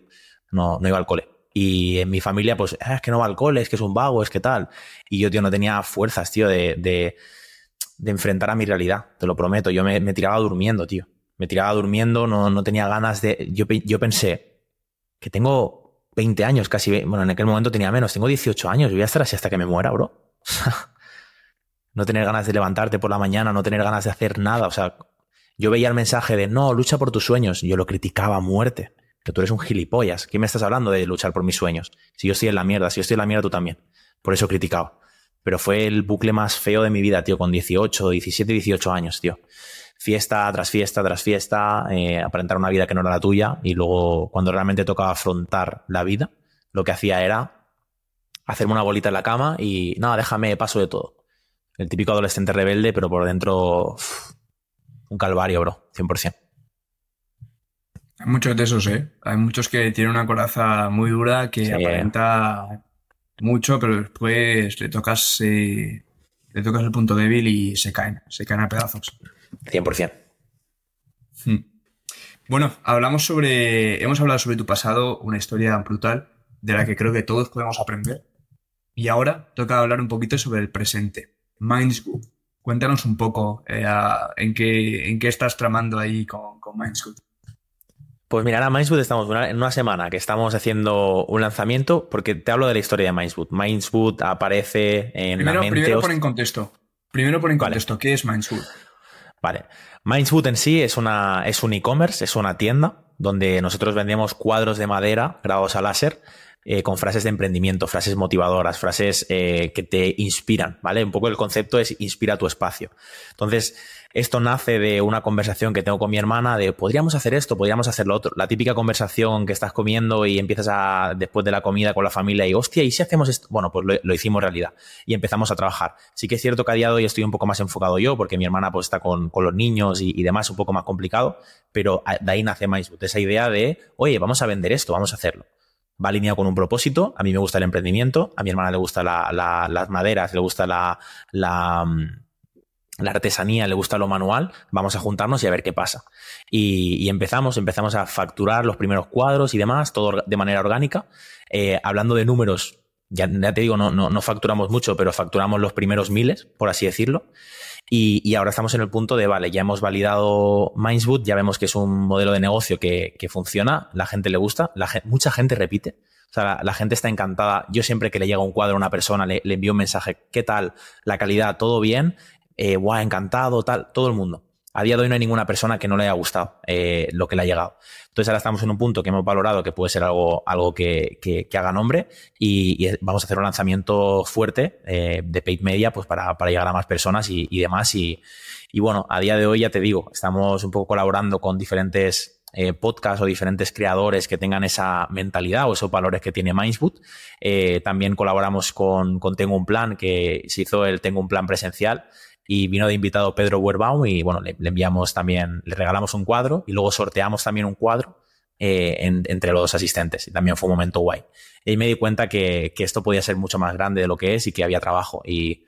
No, no iba al cole. Y en mi familia, pues, ah, es que no va al cole, es que es un vago, es que tal. Y yo, tío, no tenía fuerzas, tío, de, de, de enfrentar a mi realidad, te lo prometo. Yo me, me, tiraba durmiendo, tío. Me tiraba durmiendo, no, no tenía ganas de. Yo, yo pensé que tengo 20 años, casi. Bueno, en aquel momento tenía menos, tengo 18 años, voy a estar así hasta que me muera, bro. no tener ganas de levantarte por la mañana, no tener ganas de hacer nada. O sea, yo veía el mensaje de no, lucha por tus sueños. Yo lo criticaba a muerte. Que tú eres un gilipollas. ¿Qué me estás hablando de luchar por mis sueños? Si yo estoy en la mierda, si yo estoy en la mierda, tú también. Por eso criticaba. Pero fue el bucle más feo de mi vida, tío, con 18, 17, 18 años, tío. Fiesta tras fiesta tras fiesta, eh, aparentar una vida que no era la tuya y luego cuando realmente tocaba afrontar la vida, lo que hacía era hacerme una bolita en la cama y nada, déjame paso de todo el típico adolescente rebelde, pero por dentro uff, un calvario, bro, 100%. Hay muchos de esos, ¿eh? Hay muchos que tienen una coraza muy dura que sí. aparenta mucho, pero después le tocas, eh, le tocas el punto débil y se caen, se caen a pedazos. 100%. Hmm. Bueno, hablamos sobre, hemos hablado sobre tu pasado, una historia brutal de la que creo que todos podemos aprender. Y ahora toca hablar un poquito sobre el presente. Mindsgood. Cuéntanos un poco eh, en, qué, en qué estás tramando ahí con, con. Pues mira, ahora Mindswood estamos una, en una semana que estamos haciendo un lanzamiento, porque te hablo de la historia de Mindswood. Mindswood aparece en primero, la mente... Primero pon en contexto. Primero pon en vale. contexto, ¿qué es Mindswood? Vale. Mindswood en sí es, una, es un e-commerce, es una tienda donde nosotros vendemos cuadros de madera grabados a láser eh, con frases de emprendimiento, frases motivadoras, frases eh, que te inspiran, ¿vale? Un poco el concepto es inspira tu espacio. Entonces, esto nace de una conversación que tengo con mi hermana de podríamos hacer esto, podríamos hacer lo otro. La típica conversación que estás comiendo y empiezas a, después de la comida con la familia y, hostia, ¿y si hacemos esto? Bueno, pues lo, hicimos realidad y empezamos a trabajar. Sí que es cierto que a día de hoy estoy un poco más enfocado yo porque mi hermana pues está con, los niños y, demás, un poco más complicado, pero de ahí nace MySboot, esa idea de, oye, vamos a vender esto, vamos a hacerlo va alineado con un propósito. A mí me gusta el emprendimiento, a mi hermana le gusta las maderas, le gusta la, la, artesanía, le gusta lo manual, vamos a juntarnos y a ver qué pasa. Y, empezamos, empezamos a facturar los primeros cuadros y demás, todo de manera orgánica. Eh, hablando de números, ya, te digo, no, no, facturamos mucho, pero facturamos los primeros miles, por así decirlo. Y, ahora estamos en el punto de, vale, ya hemos validado Mindsboot, ya vemos que es un modelo de negocio que, funciona, la gente le gusta, mucha gente repite. O sea, la, gente está encantada. Yo siempre que le llega un cuadro a una persona, le envío un mensaje, ¿qué tal? La calidad, todo bien eh, guau, encantado, tal, todo el mundo. A día de hoy no hay ninguna persona que no le haya gustado eh, lo que le ha llegado. Entonces ahora estamos en un punto que hemos valorado que puede ser algo, algo que, haga nombre y, vamos a hacer un lanzamiento fuerte eh, de paid media pues para, llegar a más personas y, demás. Y, bueno, a día de hoy ya te digo, estamos un poco colaborando con diferentes eh, podcasts o diferentes creadores que tengan esa mentalidad o esos valores que tiene Mindsboot. también colaboramos con, con Tengo un Plan, que se hizo el Tengo un Plan presencial y vino de invitado Pedro Werbaum y bueno, le, enviamos también, le regalamos un cuadro y luego sorteamos también un cuadro eh, entre los asistentes y también fue un momento guay. Y me di cuenta que, esto podía ser mucho más grande de lo que es y que había trabajo y,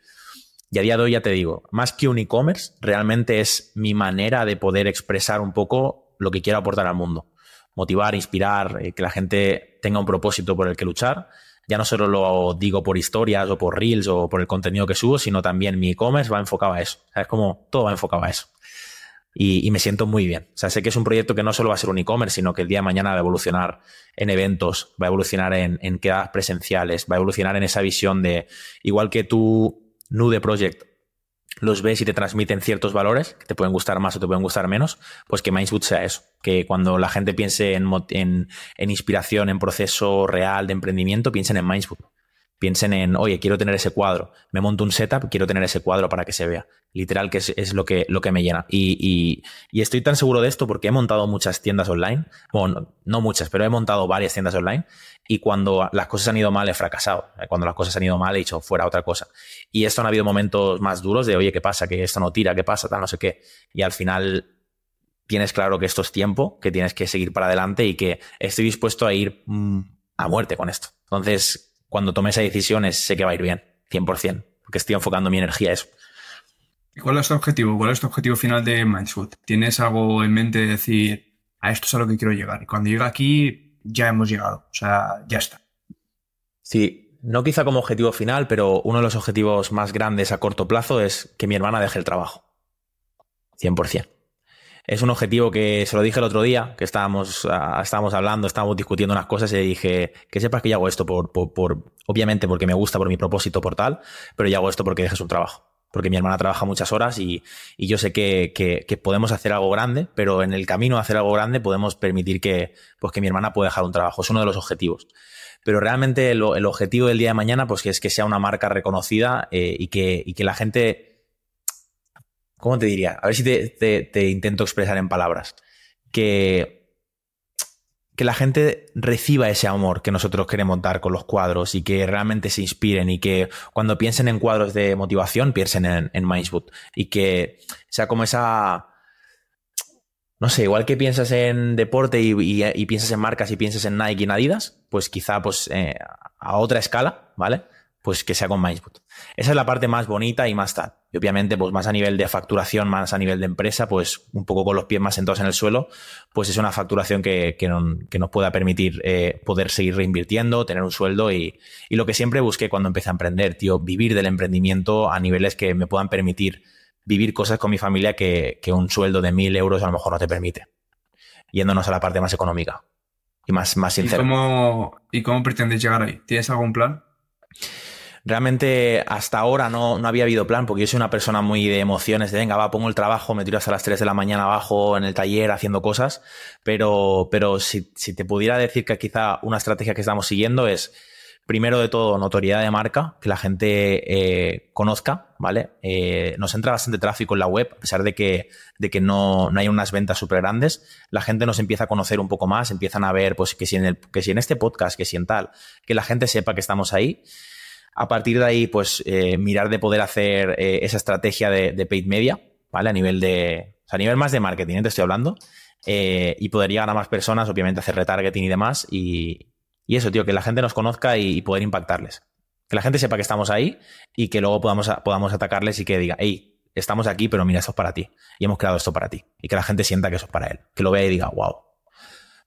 y a día de hoy ya te digo, más que un e-commerce, realmente es mi manera de poder expresar un poco lo que quiero aportar al mundo. Motivar, inspirar, eh, que la gente tenga un propósito por el que luchar ya no solo lo digo por historias o por reels o por el contenido que subo, sino también mi e-commerce va enfocado a eso. es como todo va enfocado a eso. Y, me siento muy bien. O sea, sé que es un proyecto que no solo va a ser un e-commerce, sino que el día de mañana va a evolucionar en eventos, va a evolucionar en, en quedadas presenciales, va a evolucionar en esa visión de, igual que tu Nude Project los ves y te transmiten ciertos valores que te pueden gustar más o te pueden gustar menos, pues que Mindsboot sea eso. Que cuando la gente piense en, en, inspiración, en proceso real de emprendimiento, piensen en Mindsboot. Piensen en, oye, quiero tener ese cuadro. Me monto un setup, quiero tener ese cuadro para que se vea. Literal, que es, lo, que, lo que me llena. Y, y, estoy tan seguro de esto porque he montado muchas tiendas online. Bueno, no muchas, pero he montado varias tiendas online y cuando las cosas han ido mal he fracasado. Cuando las cosas han ido mal he dicho fuera otra cosa. Y esto han habido momentos más duros de, oye, ¿qué pasa? Que esto no tira, ¿qué pasa? Tal, no sé qué. Y al final tienes claro que esto es tiempo, que tienes que seguir para adelante y que estoy dispuesto a ir mm, a muerte con esto. Entonces, cuando tome esa decisión, sé que va a ir bien, 100%, porque estoy enfocando mi energía a eso. ¿Y cuál es tu objetivo? ¿Cuál es tu objetivo final de Mindfood? ¿Tienes algo en mente de decir, a esto es a lo que quiero llegar? Y cuando llegue aquí, ya hemos llegado, o sea, ya está. Sí, no quizá como objetivo final, pero uno de los objetivos más grandes a corto plazo es que mi hermana deje el trabajo. 100%. Es un objetivo que se lo dije el otro día, que estábamos, ah, estábamos hablando, estábamos discutiendo unas cosas y dije que sepas que yo hago esto por, por, obviamente porque me gusta, por mi propósito, por tal, pero yo hago esto porque dejes un trabajo porque mi hermana trabaja muchas horas y, yo sé que, podemos hacer algo grande, pero en el camino a hacer algo grande podemos permitir que, pues que mi hermana pueda dejar un trabajo. Es uno de los objetivos. Pero realmente el, objetivo del día de mañana pues, es que sea una marca reconocida eh, y, que, que la gente... ¿Cómo te diría? A ver si te intento expresar en palabras. Que que la gente reciba ese amor que nosotros queremos dar con los cuadros y que realmente se inspiren y que cuando piensen en cuadros de motivación piensen en, en y que sea como esa... No sé, igual que piensas en deporte y, piensas en marcas y piensas en Nike y en Adidas, pues quizá pues eh, a otra escala, ¿vale? pues que sea con Mindspot. Esa es la parte más bonita y más tal. Y obviamente, pues más a nivel de facturación, más a nivel de empresa, pues un poco con los pies más sentados en el suelo, pues es una facturación que, nos pueda permitir eh, poder seguir reinvirtiendo, tener un sueldo y, lo que siempre busqué cuando empecé a emprender, tío, vivir del emprendimiento a niveles que me puedan permitir vivir cosas con mi familia que, un sueldo de mil euros a lo mejor no te permite. Yéndonos a la parte más económica y más, más sincera. ¿Y cómo, ¿Y cómo pretendes llegar ahí? ¿Tienes algún plan? Realmente hasta ahora no, no, había habido plan, porque yo soy una persona muy de emociones, de venga, va, pongo el trabajo, me tiro hasta las 3 de la mañana abajo en el taller haciendo cosas, pero, pero si, si te pudiera decir que quizá una estrategia que estamos siguiendo es primero de todo, notoriedad de marca, que la gente eh, conozca, ¿vale? Eh, nos entra bastante tráfico en la web, a pesar de que, de que no, no hay unas ventas súper grandes, la gente nos empieza a conocer un poco más, empiezan a ver, pues, que si en, el, que si en este podcast, que si en tal, que la gente sepa que estamos ahí. A partir de ahí, pues, eh, mirar de poder hacer esa estrategia de, paid media, ¿vale? A nivel de, o sea, a nivel más de marketing, te estoy hablando. y poder llegar a más personas, obviamente hacer retargeting y demás, y, eso, tío, que la gente nos conozca y, poder impactarles. Que la gente sepa que estamos ahí y que luego podamos, podamos atacarles y que diga, hey, estamos aquí, pero mira, esto es para ti. Y hemos creado esto para ti. Y que la gente sienta que eso es para él. Que lo vea y diga, wow.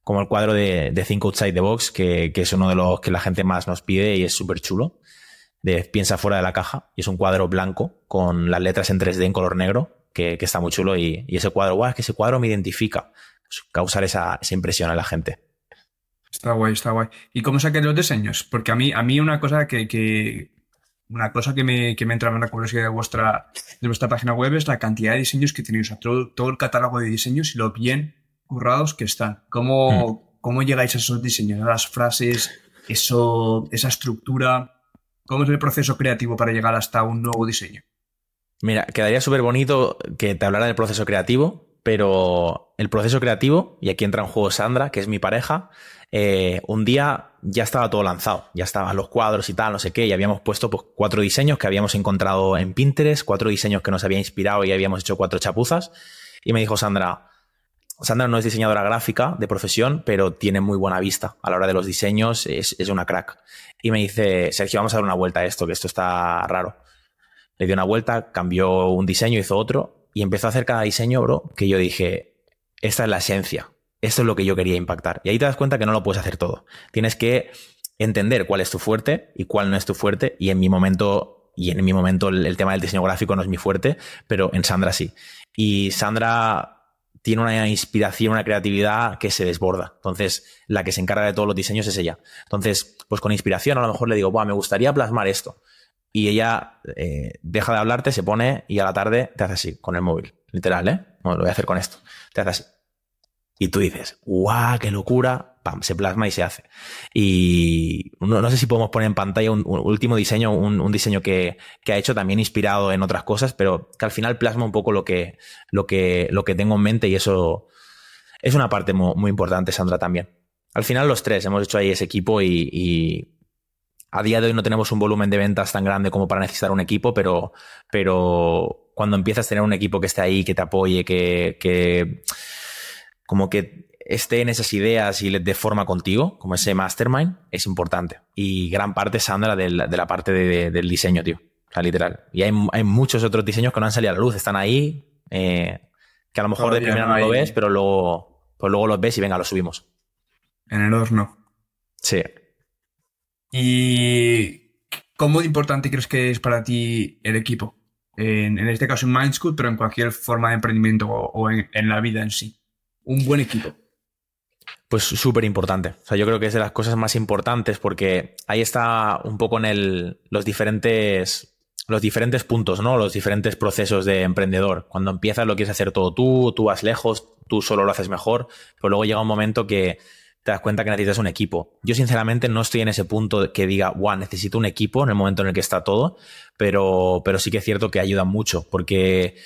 Como el cuadro de, de Outside the Box, que, es uno de los que la gente más nos pide y es súper chulo. De Piensa fuera de la caja. Y es un cuadro blanco con las letras en 3D en color negro, que, está muy chulo. Y, ese cuadro, wow, es que ese cuadro me identifica. Pues causar esa, esa impresión a la gente. Está guay, está guay. ¿Y cómo saqué los diseños? Porque a mí, a mí una cosa que, una cosa que me, que me entra en la curiosidad de vuestra, de vuestra página web es la cantidad de diseños que tenéis, o todo, todo, el catálogo de diseños y lo bien currados que están. ¿Cómo, mm. cómo llegáis a esos diseños, a las frases, eso, esa estructura? ¿Cómo es el proceso creativo para llegar hasta un nuevo diseño? Mira, quedaría súper bonito que te hablara del proceso creativo, pero el proceso creativo, y aquí entra en juego Sandra, que es mi pareja, eh, un día ya estaba todo lanzado, ya estaban los cuadros y tal, no sé qué, y habíamos puesto pues, cuatro diseños que habíamos encontrado en Pinterest, cuatro diseños que nos había inspirado y habíamos hecho cuatro chapuzas. Y me dijo Sandra, Sandra no es diseñadora gráfica de profesión, pero tiene muy buena vista a la hora de los diseños, es, una crack. Y me dice, Sergio, vamos a dar una vuelta a esto, que esto está raro. Le dio una vuelta, cambió un diseño, hizo otro, y empezó a hacer cada diseño, bro, que yo dije, esta es la esencia, esto es lo que yo quería impactar. Y ahí te das cuenta que no lo puedes hacer todo. Tienes que entender cuál es tu fuerte y cuál no es tu fuerte. Y en mi momento, y en mi momento el, tema del diseño gráfico no es mi fuerte, pero en Sandra sí. Y Sandra tiene una inspiración, una creatividad que se desborda. Entonces, la que se encarga de todos los diseños es ella. Entonces, pues con inspiración a lo mejor le digo, me gustaría plasmar esto y ella eh, deja de hablarte, se pone y a la tarde te hace así, con el móvil. Literal, ¿eh? lo voy a hacer con esto. Te hace así. Y tú dices, ¡guau, qué locura! Pam, se plasma y se hace. Y no, sé si podemos poner en pantalla un, último diseño, un, diseño que, ha hecho también inspirado en otras cosas, pero que al final plasma un poco lo que, lo que, lo que tengo en mente y eso es una parte muy, importante, Sandra, también. Al final los tres hemos hecho ahí ese equipo y a día de hoy no tenemos un volumen de ventas tan grande como para necesitar un equipo, pero, pero cuando empiezas a tener un equipo que esté ahí, que te apoye, que, que como que esté en esas ideas y de forma contigo, como ese mastermind, es importante. Y gran parte, Sandra, de la, de la parte del diseño, tío. O sea, literal. Y hay, hay, muchos otros diseños que no han salido a la luz, están ahí, eh, que a lo mejor de primera no, lo ves, pero luego, pues luego los ves y venga, los subimos. En el horno. Sí. ¿Y cómo importante crees que es para ti el equipo? En, este caso en Mindschool, pero en cualquier forma de emprendimiento o, en, la vida en sí. Un buen equipo. Pues súper importante. O sea, yo creo que es de las cosas más importantes porque ahí está un poco en el, los diferentes los diferentes puntos, ¿no? Los diferentes procesos de emprendedor. Cuando empiezas lo quieres hacer todo tú, tú vas lejos, tú solo lo haces mejor, pero luego llega un momento que te das cuenta que necesitas un equipo. Yo sinceramente no estoy en ese punto que diga, wow, necesito un equipo en el momento en el que está todo, pero, pero sí que es cierto que ayuda mucho, porque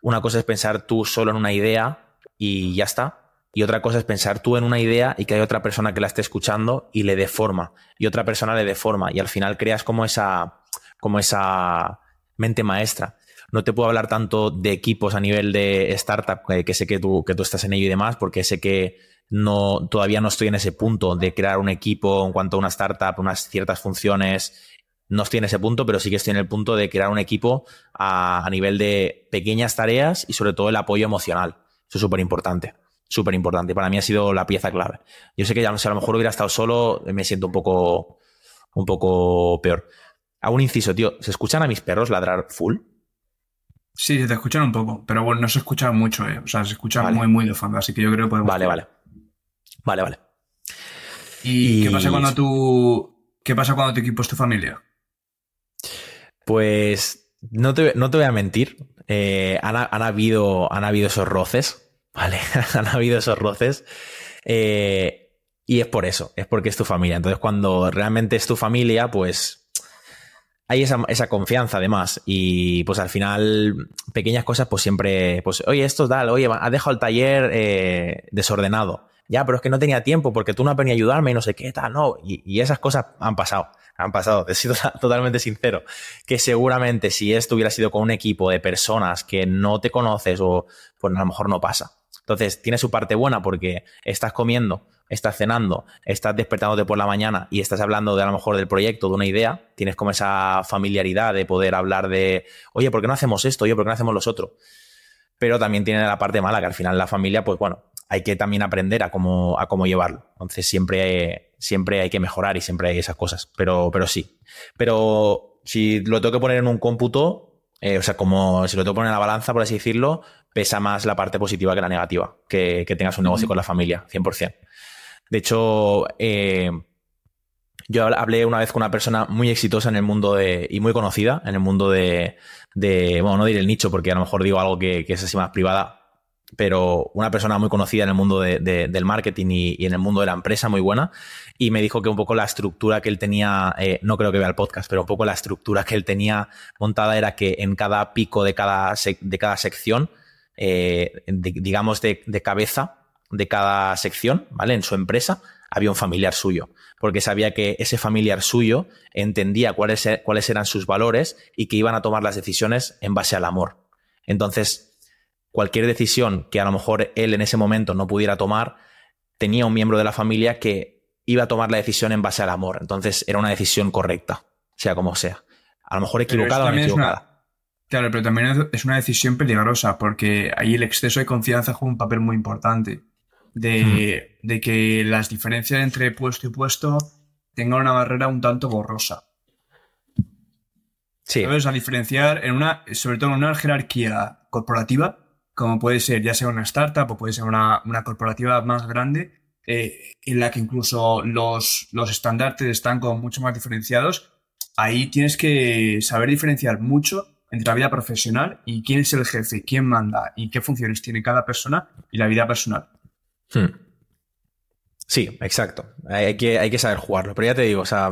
una cosa es pensar tú solo en una idea y ya está. Y otra cosa es pensar tú en una idea y que hay otra persona que la esté escuchando y le dé forma. Y otra persona le dé forma. Y al final creas como esa, como esa mente maestra. No te puedo hablar tanto de equipos a nivel de startup, que sé que tú, que tú estás en ello y demás, porque sé que no, todavía no estoy en ese punto de crear un equipo en cuanto a una startup, unas ciertas funciones. No estoy en ese punto, pero sí que estoy en el punto de crear un equipo a, nivel de pequeñas tareas y sobre todo el apoyo emocional. Eso es súper importante. Súper importante. Para mí ha sido la pieza clave. Yo sé que ya no sé, a lo mejor hubiera estado solo, me siento un poco, un poco peor. Hago un inciso, tío. ¿Se escuchan a mis perros ladrar full? Sí, se te escuchan un poco, pero bueno, no se escucha mucho, ¿eh? O sea, se escucha muy, muy de fondo, así que yo creo que podemos... Vale, vale. Vale, vale. ¿Y, qué pasa cuando tú. ¿Qué pasa cuando tu equipo es tu familia? Pues no te, no te voy a mentir. Eh, han, habido, han habido esos roces, ¿vale? han habido esos roces. Eh, y es por eso, es porque es tu familia. Entonces, cuando realmente es tu familia, pues hay esa, esa, confianza además. Y pues al final, pequeñas cosas, pues siempre, pues, oye, esto es tal, oye, has dejado el taller eh, desordenado. Ya, pero es que no tenía tiempo porque tú no has venido a ayudarme y no sé qué tal, no. Y, y esas cosas han pasado, han pasado. Te sido totalmente sincero. Que seguramente si esto hubiera sido con un equipo de personas que no te conoces o, pues a lo mejor no pasa. Entonces, tiene su parte buena porque estás comiendo estás cenando, estás despertándote por la mañana y estás hablando de a lo mejor del proyecto, de una idea, tienes como esa familiaridad de poder hablar de, oye, ¿por qué no hacemos esto? Oye, ¿por qué no hacemos los otros? Pero también tiene la parte mala, que al final la familia, pues bueno, hay que también aprender a cómo, a cómo llevarlo. Entonces siempre, siempre hay que mejorar y siempre hay esas cosas. Pero, pero sí. Pero si lo tengo que poner en un cómputo, eh, o sea, como si lo tengo que poner en la balanza, por así decirlo, pesa más la parte positiva que la negativa, que, que tengas un negocio con la familia, 100%. De hecho, eh, yo hablé una vez con una persona muy exitosa en el mundo de, y muy conocida en el mundo de, de, bueno, no diré el nicho porque a lo mejor digo algo que, es así más privada, pero una persona muy conocida en el mundo del marketing y, en el mundo de la empresa, muy buena, y me dijo que un poco la estructura que él tenía, eh, no creo que vea el podcast, pero un poco la estructura que él tenía montada era que en cada pico de cada, de cada sección, eh, digamos de, de cabeza, de cada sección, ¿vale? En su empresa había un familiar suyo, porque sabía que ese familiar suyo entendía cuáles, e, cuáles eran sus valores y que iban a tomar las decisiones en base al amor. Entonces, cualquier decisión que a lo mejor él en ese momento no pudiera tomar, tenía un miembro de la familia que iba a tomar la decisión en base al amor. Entonces, era una decisión correcta, sea como sea. A lo mejor equivocada o no equivocada. Claro, pero también es una decisión peligrosa porque ahí el exceso de confianza juega un papel muy importante de, de, que las diferencias entre puesto y puesto tengan una barrera un tanto borrosa. Sí. ¿Sabes? A diferenciar en una, sobre todo en una jerarquía corporativa, como puede ser ya sea una startup o puede ser una, una corporativa más grande, eh, en la que incluso los, los estandartes están como mucho más diferenciados, ahí tienes que saber diferenciar mucho entre la vida profesional y quién es el jefe, quién manda y qué funciones tiene cada persona y la vida personal. Hmm. Sí, exacto. Hay que, hay que saber jugarlo. Pero ya te digo, o sea,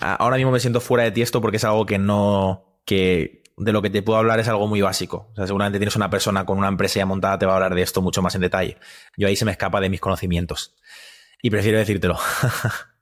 ahora mismo me siento fuera de tiesto porque es algo que no. que de lo que te puedo hablar es algo muy básico. O sea, seguramente tienes una persona con una empresa ya montada, te va a hablar de esto mucho más en detalle. Yo ahí se me escapa de mis conocimientos. Y prefiero decírtelo.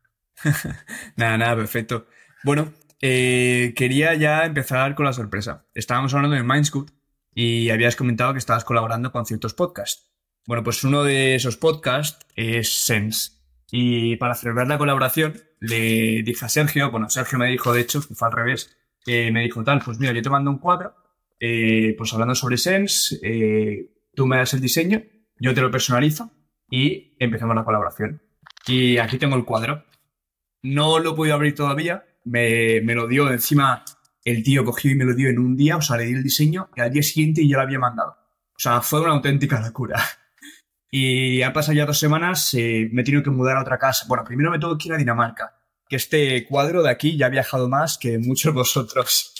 nada, nada, perfecto. Bueno, eh, quería ya empezar con la sorpresa. Estábamos hablando de Mindscoop y habías comentado que estabas colaborando con ciertos podcasts. Bueno, pues uno de esos podcasts es Sense. Y para celebrar la colaboración, le dije a Sergio, bueno, Sergio me dijo, de hecho, que fue al revés, eh, me dijo tal, pues mira, yo te mando un cuadro, eh, pues hablando sobre Sense, eh, tú me das el diseño, yo te lo personalizo y empezamos la colaboración. Y aquí tengo el cuadro. No lo he podido abrir todavía, me, lo dio encima, el tío cogió y me lo dio en un día, o sea, le di el diseño y al día siguiente ya lo había mandado. O sea, fue una auténtica locura. Y han pasado ya dos semanas, eh, me he tenido que mudar a otra casa. Bueno, primero me tengo que ir a Dinamarca, que este cuadro de aquí ya ha viajado más que muchos vosotros.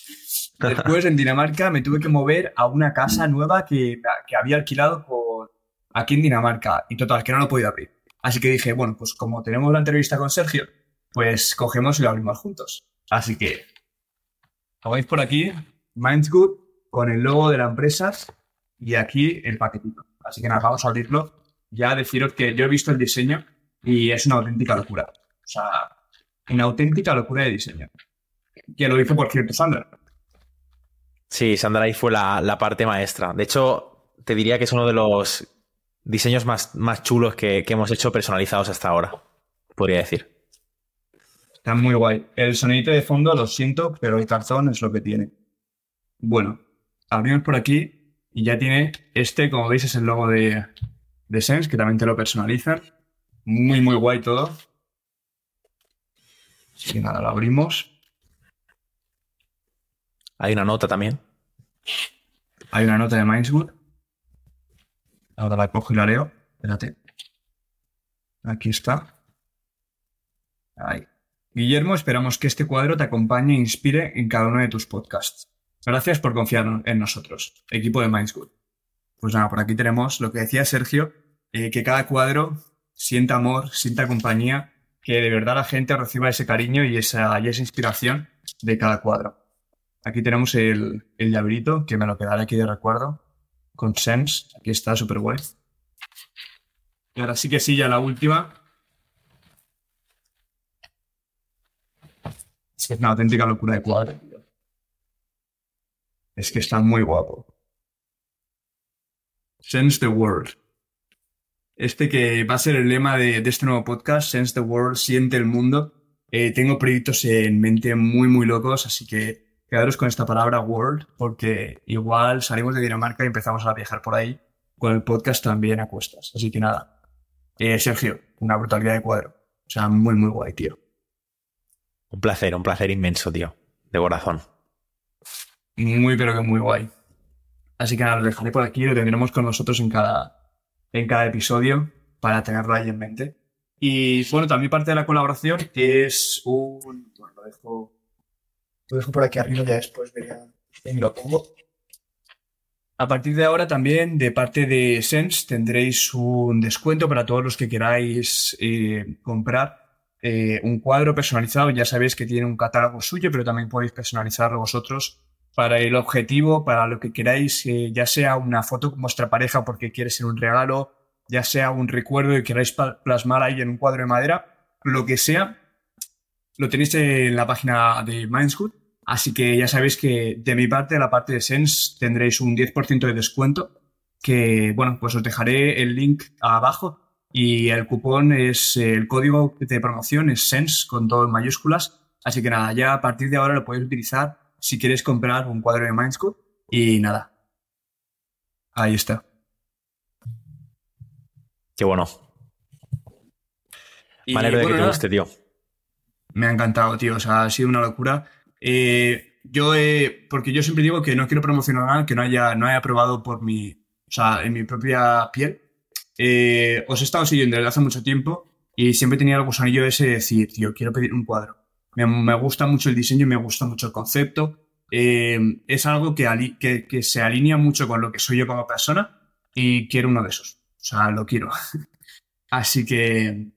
Después en Dinamarca me tuve que mover a una casa nueva que, que había alquilado por aquí en Dinamarca y total, que no lo podía abrir. Así que dije, bueno, pues como tenemos la entrevista con Sergio, pues cogemos y lo abrimos juntos. Así que, como veis por aquí, Mindsgood con el logo de la empresa y aquí el paquetito. Así que nada, vamos a abrirlo ya deciros que yo he visto el diseño y es una auténtica locura. O sea, una auténtica locura de diseño. Que lo hizo, por cierto, Sandra. Sí, Sandra ahí fue la, parte maestra. De hecho, te diría que es uno de los diseños más, más chulos que, hemos hecho personalizados hasta ahora, podría decir. Está muy guay. El sonidito de fondo, lo siento, pero el cartón es lo que tiene. Bueno, abrimos por aquí y ya tiene este, como veis, es el logo de, de Sense, que también te lo personalizan. Muy, muy guay todo. Así que nada, lo abrimos. Hay una nota también. Hay una nota de Mindswood. Ahora la cojo y la leo. Espérate. Aquí está. Ahí. Guillermo, esperamos que este cuadro te acompañe e inspire en cada uno de tus podcasts. Gracias por confiar en nosotros, equipo de Mindschool. Pues nada, por aquí tenemos lo que decía Sergio, eh, que cada cuadro sienta amor, sienta compañía, que de verdad la gente reciba ese cariño y esa, y esa inspiración de cada cuadro. Aquí tenemos el, el llaverito, que me lo quedaré aquí de recuerdo, con Sense. Aquí está, súper guay. Y ahora sí que sí, ya la última. Es que es una auténtica locura de cuadro. Es que está muy guapo. Sense the World. Este que va a ser el lema de, este nuevo podcast, Sense the World, siente el mundo. Eh, tengo proyectos en mente muy, muy locos, así que quedaros con esta palabra world, porque igual salimos de Dinamarca y empezamos a viajar por ahí con el podcast también a cuestas. Así que nada. Eh, Sergio, una brutalidad de cuadro. O sea, muy, muy guay, tío. Un placer, un placer inmenso, tío. De corazón. Muy, pero que muy guay. Así que nada, lo dejaré por aquí, lo tendremos con nosotros en cada, en cada episodio para tenerlo ahí en mente. Y bueno, también parte de la colaboración es un. Bueno, lo dejo. Lo dejo por aquí arriba, ya después vería. lo pongo. A partir de ahora también de parte de Sense tendréis un descuento para todos los que queráis eh, comprar eh, un cuadro personalizado. Ya sabéis que tiene un catálogo suyo, pero también podéis personalizarlo vosotros para el objetivo, para lo que queráis, eh, ya sea una foto con vuestra pareja porque quiere ser un regalo, ya sea un recuerdo y queráis plasmar ahí en un cuadro de madera, lo que sea, lo tenéis en la página de Mindshood. Así que ya sabéis que de mi parte, de la parte de Sense, tendréis un 10% de descuento. Que bueno, pues os dejaré el link abajo. Y el cupón es el código de promoción es Sense con todo en mayúsculas. Así que nada, ya a partir de ahora lo podéis utilizar si quieres comprar un cuadro de Mindscope y nada. Ahí está. Qué bueno. Me de que te guste, tío. Me ha encantado, tío. O sea, ha sido una locura. Eh, yo, porque yo siempre digo que no quiero promocionar nada que no haya, no haya probado por mi, o sea, en mi propia piel. Eh, os he estado siguiendo desde hace mucho tiempo y siempre tenía el gusanillo ese de decir, tío, quiero pedir un cuadro. Me, gusta mucho el diseño, me gusta mucho el concepto. Eh, es algo que, que, se alinea mucho con lo que soy yo como persona y quiero uno de esos. O sea, lo quiero. Así que,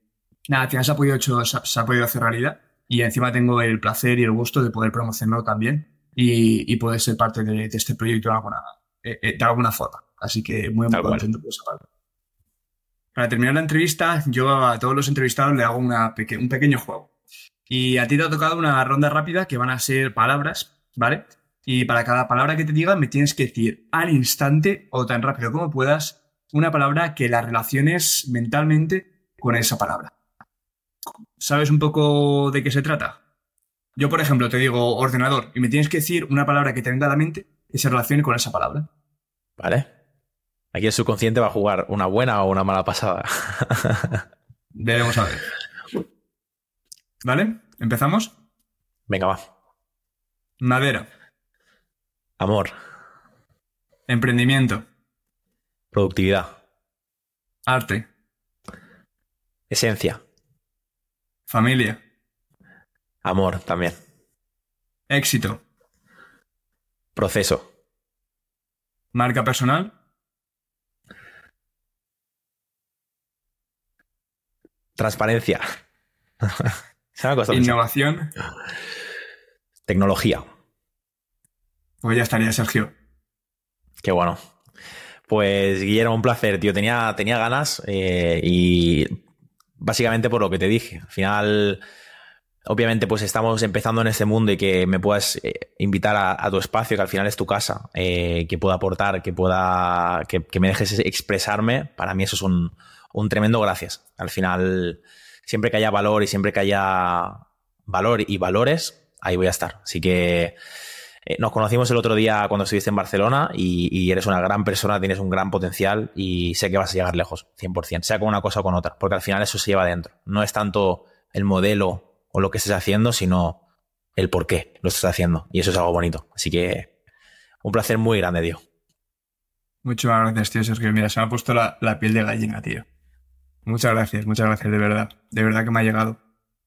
nada, que se ha, podido hecho, se, ha, podido hacer realidad y encima tengo el placer y el gusto de poder promocionarlo también y, poder ser parte de, este proyecto de alguna, eh, eh, de alguna forma. Así que muy, muy contento por esa parte. Para terminar la entrevista, yo a todos los entrevistados le hago un pequeño juego. Y a ti te ha tocado una ronda rápida que van a ser palabras, ¿vale? Y para cada palabra que te diga me tienes que decir al instante o tan rápido como puedas una palabra que la relaciones mentalmente con esa palabra. ¿Sabes un poco de qué se trata? Yo, por ejemplo, te digo ordenador y me tienes que decir una palabra que te venga a la mente que se relacione con esa palabra. Vale. Aquí el subconsciente va a jugar una buena o una mala pasada. Veremos a ver. ¿Vale? ¿Empezamos? Venga, va. Madera. Amor. Emprendimiento. Productividad. Arte. Esencia. Familia. Amor también. Éxito. Proceso. Marca personal. Transparencia. Innovación. Tecnología. Pues ya estaría, Sergio. Qué bueno. Pues Guillermo, un placer, tío. Tenía, tenía ganas eh, y básicamente por lo que te dije. Al final, obviamente, pues estamos empezando en este mundo y que me puedas eh, invitar a, tu espacio, que al final es tu casa, eh, que pueda aportar, que pueda, que, me dejes expresarme. Para mí eso es un, un tremendo gracias. Al final siempre que haya valor y siempre que haya valor y valores, ahí voy a estar. Así que eh, nos conocimos el otro día cuando estuviste en Barcelona y, eres una gran persona, tienes un gran potencial y sé que vas a llegar lejos, 100%, sea con una cosa o con otra, porque al final eso se lleva dentro. No es tanto el modelo o lo que estés haciendo, sino el por qué lo estás haciendo. Y eso es algo bonito. Así que un placer muy grande, tío. Muchas gracias, tío Sergio. Mira, se me ha puesto la piel de gallina, tío. Muchas gracias, muchas gracias, de verdad. De verdad que me ha llegado.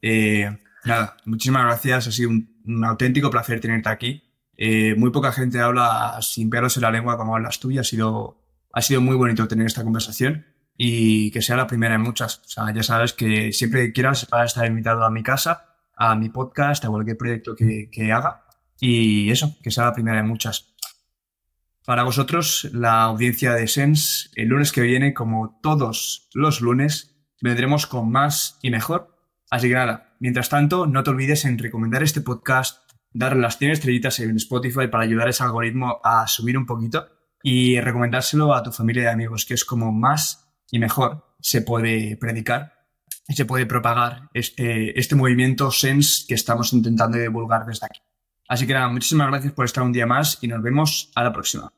Eh, Nada, muchísimas gracias. Ha sido un, auténtico placer tenerte aquí. Eh, muy poca gente habla sin pelos en la lengua como hablas tú y ha sido, ha sido muy bonito tener esta conversación y que sea la primera de muchas. O sea, ya sabes que siempre que quieras vas a estar invitado a mi casa, a mi podcast, a cualquier proyecto que, que haga y eso, que sea la primera de muchas. Para vosotros, la audiencia de Sense, el lunes que viene, como todos los lunes, vendremos con más y mejor. Así que nada, mientras tanto, no te olvides en recomendar este podcast, darle las 100 estrellitas en Spotify para ayudar a ese algoritmo a subir un poquito y recomendárselo a tu familia y amigos, que es como más y mejor se puede predicar y se puede propagar este, este movimiento Sense que estamos intentando divulgar desde aquí. Así que nada, muchísimas gracias por estar un día más y nos vemos a la próxima.